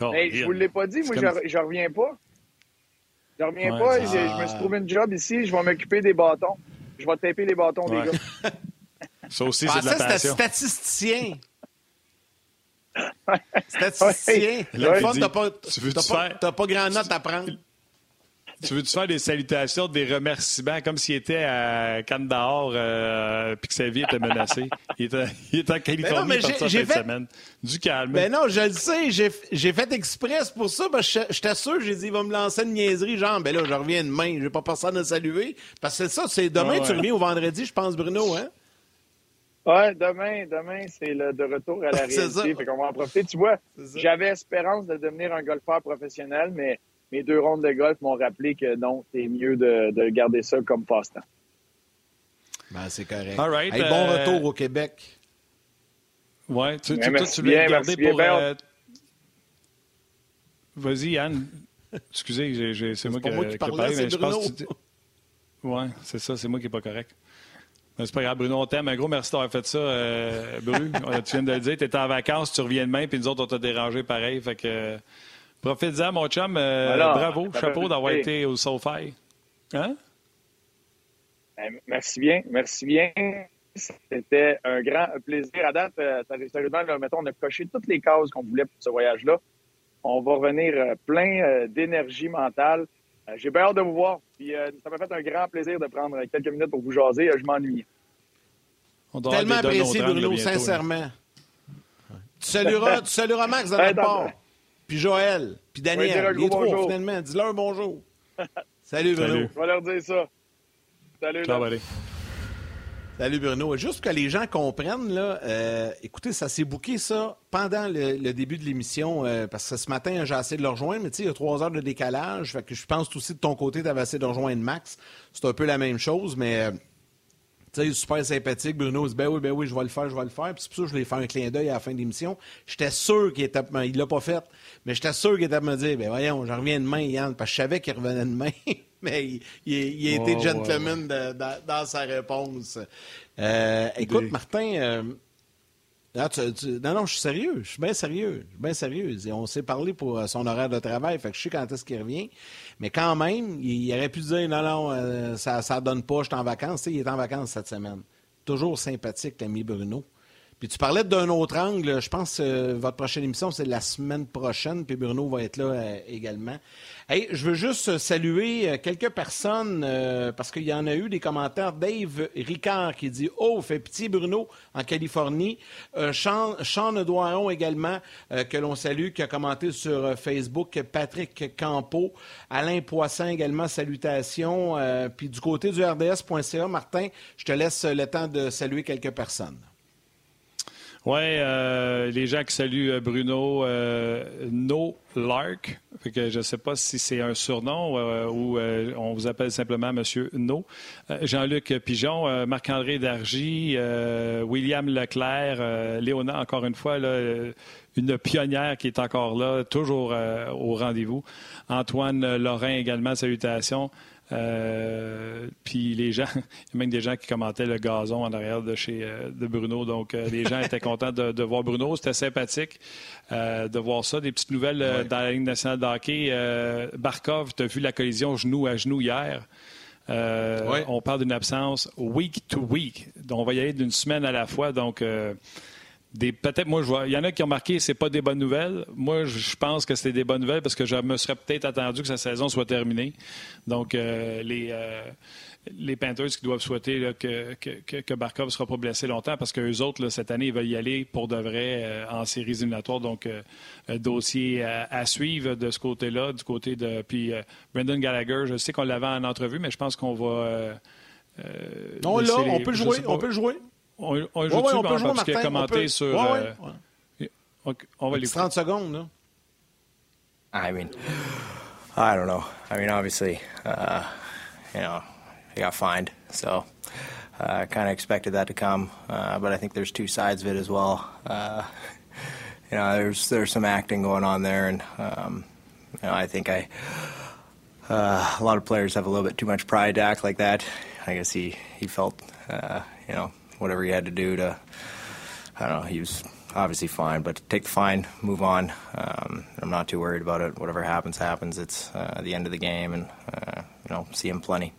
F: Hey, je vous l'ai pas dit, moi, je, je reviens pas. Je reviens pas. Je, me suis trouvé une job ici. Je vais m'occuper des bâtons. Je vais taper les bâtons des gars.
B: Ça aussi, c'est de la passion.
A: statisticien. statisticien. Le fun, t'as pas, pas, pas grand note à prendre.
B: Tu veux-tu faire des salutations, des remerciements, comme s'il était à Kandahar euh, puis que sa vie était menacée? Il était, il était en Californie ben non, j'ai, fait... semaine. Du calme.
A: Ben non, je le sais. J'ai, fait express pour ça. Parce que j'étais sûr, j'ai dit, il va me lancer une niaiserie. Genre, ben là, je reviens demain. Je n'ai pas personne à saluer. Parce que c'est ça, c'est demain, ah tu reviens au vendredi, je pense, Bruno, hein?
F: Ouais, demain, demain, c'est le de retour à la réalité. Fait qu'on va en profiter. Tu vois, j'avais espérance de devenir un golfeur professionnel, mais mes deux rondes de golf m'ont rappelé que non, c'est mieux de, garder ça comme passe-temps.
A: Ben, c'est correct. bon euh, retour au Québec.
B: Oui, tu, tu, tu l'as gardé pour. Euh, vas-y, Yann. Excusez, c'est moi, qui,
A: moi qui parlais, mais je pense que
B: Oui, c'est ça, c'est moi qui n'ai pas correct. C'est pas grave, Bruno, on t'aime. Un gros merci d'avoir fait ça, euh, Bru. tu viens de le dire, tu étais en vacances, tu reviens demain, puis nous autres, on t'a dérangé pareil. Fait que Profite-en, mon chum. Euh, bravo, chapeau d'avoir été au SoFi. Hein?
F: Ben, merci bien, merci bien. C'était un grand plaisir. À date, euh, sérieusement, mettons, on a coché toutes les cases qu'on voulait pour ce voyage-là. On va revenir euh, plein d'énergie mentale. J'ai bien hâte de vous voir. Puis, ça m'a fait un grand plaisir de prendre quelques minutes pour vous jaser. Je m'ennuie.
A: Tellement apprécié, Bruno, sincèrement. Tu salueras, tu salueras Max dans notre part puis Joël, puis Daniel. les trois, bonjour. finalement. Dis-leur bonjour. Salut, Bruno. Salut.
F: Je vais leur dire ça. Salut. Ciao,
A: Salut Bruno. Juste que les gens comprennent, là, euh, écoutez, ça s'est bouqué ça pendant le, début de l'émission, euh, parce que ce matin, j'ai essayé de le rejoindre, mais tu sais, il y a trois heures de décalage, fait que je pense aussi de ton côté, tu avais essayé de rejoindre Max. C'est un peu la même chose, mais euh, sais, super sympathique. Bruno dit Ben oui, ben oui, je vais le faire, je vais le faire. Puis c'est pour ça que je lui ai fait un clin d'œil à la fin de l'émission. J'étais sûr qu'il était. Il l'a pas fait, mais j'étais sûr qu'il était à me dire Ben voyons, je reviens demain, Yann, parce que je savais qu'il revenait demain. mais il, a été gentleman dans sa réponse. Euh, écoute, Martin. Euh, ah, non, non, je suis sérieux. Je suis bien sérieux. Je suis bien sérieux. On s'est parlé pour son horaire de travail, fait que je sais quand est-ce qu'il revient. Mais quand même, il, aurait pu dire non, non, euh, ça ne donne pas, je suis en vacances. il est en vacances cette semaine. Toujours sympathique, l'ami Bruno. Puis tu parlais d'un autre angle. Je pense que euh, votre prochaine émission, c'est la semaine prochaine. Puis Bruno va être là euh, également. Hey, je veux juste saluer quelques personnes parce qu'il y en a eu des commentaires. Dave Ricard qui dit Oh, fait pitié Bruno en Californie. Sean, Sean Doiron également, que l'on salue, qui a commenté sur Facebook. Patrick Campo. Alain Poisson également, salutations. puis du côté du RDS.ca, Martin, je te laisse le temps de saluer quelques personnes.
B: Oui, euh, les gens qui saluent euh, Bruno euh, No Lark. je ne sais pas si c'est un surnom ou on vous appelle simplement Monsieur No. Jean-Luc Pigeon, Marc-André Dargy, William Leclerc, Léona, encore une fois, une pionnière qui est encore là, toujours au rendez-vous. Antoine Lorrain également, salutations. Euh, puis les gens, il y a même des gens qui commentaient le gazon en arrière de chez euh, de Bruno. Donc, euh, les gens étaient contents de, voir Bruno. C'était sympathique de voir ça. Des petites nouvelles dans la Ligue nationale de hockey. Barkov, tu as vu la collision genou à genou hier? On parle d'une absence week to week. Donc, on va y aller d'une semaine à la fois. Donc, peut-être moi je vois il y en a qui ont marqué c'est pas des bonnes nouvelles moi je pense que c'est des bonnes nouvelles parce que je me serais peut-être attendu que sa saison soit terminée donc euh, les euh, les Panthers qui doivent souhaiter que, que, que, Barkov ne sera pas blessé longtemps parce qu'eux autres, cette année, ils veulent y aller pour de vrai euh, en séries éliminatoires. Donc, dossier à, suivre de ce côté-là, du côté de. Puis, Brendan Gallagher, je sais qu'on l'avait en entrevue, mais je pense qu'on va.
A: non, là, on peut le jouer. On peut le jouer.
B: On, on joue ouais, ouais, on peut jouer, Martin, a commenté peut... sur... Ouais, euh... on va
A: 30 secondes, là.
G: I mean, I don't know. I mean, obviously, uh, you know, he got fined, so I uh, kind of expected that to come. Uh, but I think there's two sides of it as well. Uh, you know, there's there's some acting going on there, and um, you know, I think I uh, a lot of players have a little bit too much pride to act like that. I guess he he felt, uh, you know, whatever he had to do to, I don't know, he was obviously fine, but take the fine, move on. Um, I'm not too worried about it. Whatever happens, happens. It's uh, the end of the game, and uh, you know, see him plenty.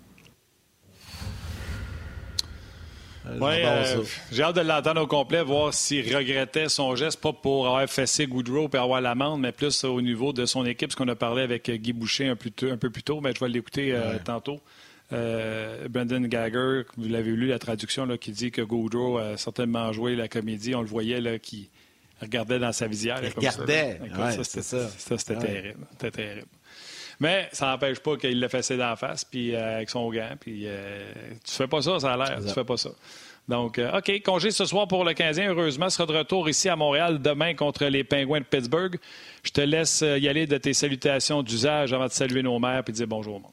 B: Oui, euh, j'ai hâte de l'entendre au complet, voir s'il regrettait son geste, pas pour avoir fessé Goudreau et avoir l'amende, mais plus au niveau de son équipe, ce qu'on a parlé avec Guy Boucher un, un peu plus tôt, mais je vais l'écouter euh, ouais. tantôt. Euh, Brendan Gagger, vous l'avez lu, la traduction là, qui dit que Goudreau a certainement joué la comédie. On le voyait là, qui regardait dans sa visière.
A: Il regardait.
B: ça, c'était ça. c'était terrible. C'était terrible. Mais ça n'empêche pas qu'il l'a fessé d'en face, puis euh, avec son gant. Puis euh, tu fais pas ça, ça a l'air. Tu fais pas ça. Donc, euh, OK, congé ce soir pour le 15e. Heureusement, sera de retour ici à Montréal demain contre les Pingouins de Pittsburgh. Je te laisse y aller de tes salutations d'usage avant de saluer nos mères et de dire bonjour au monde.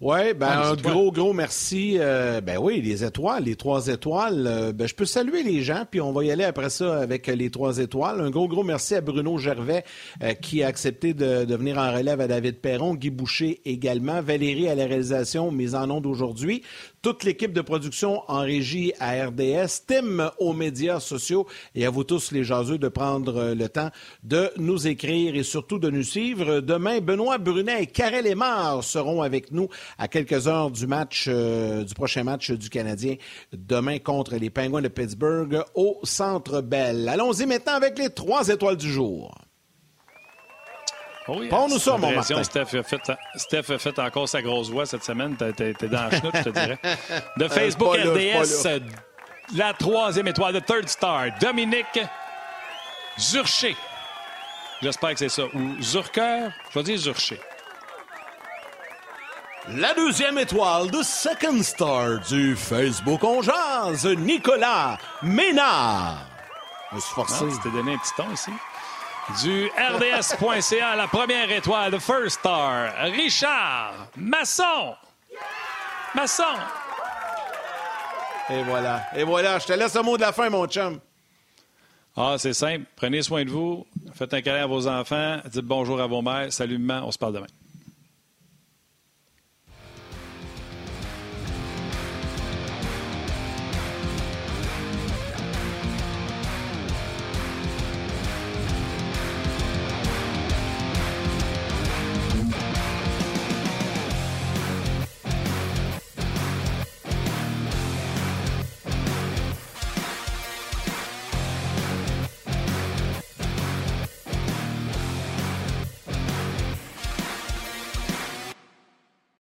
A: Oui, ben ah, un gros, gros merci. Euh, ben oui, les étoiles, les trois étoiles. Euh, ben, je peux saluer les gens, puis on va y aller après ça avec les trois étoiles. Un gros, gros merci à Bruno Gervais euh, qui a accepté de, de, venir en relève à David Perron, Guy Boucher également, Valérie à la réalisation, mise en onde aujourd'hui toute l'équipe de production en régie à RDS, Tim aux médias sociaux et à vous tous les jaseux de prendre euh, le temps de nous écrire et surtout de nous suivre. Demain, Benoît Brunet et Karel Aymar seront avec nous à quelques heures du match, euh, du prochain match du Canadien demain contre les Penguins de Pittsburgh au Centre Bell. Allons-y maintenant avec les trois étoiles du jour.
B: Oh nous ça, mon Martin. Steph a, fait, Steph a fait encore sa grosse voix cette semaine. T'es dans la chenoute, je te dirais. De euh, Facebook RDS, la troisième étoile de Third Star, Dominique Zurcher. J'espère que c'est ça. Ou Zurker, je vais dire Zurcher.
A: La deuxième étoile de Second Star du Facebook On Jazz, Nicolas Ménard.
B: Je me suis forcé. Ah, tu donné un petit ton ici du RDS.ca, la première étoile de First Star, Richard Masson. Masson.
A: Et voilà. Et voilà. Je te laisse un mot de la fin, mon chum.
B: Ah, c'est simple. Prenez soin de vous. Faites un câlin à vos enfants. Dites bonjour à vos mères. Salut, maman. On se parle demain.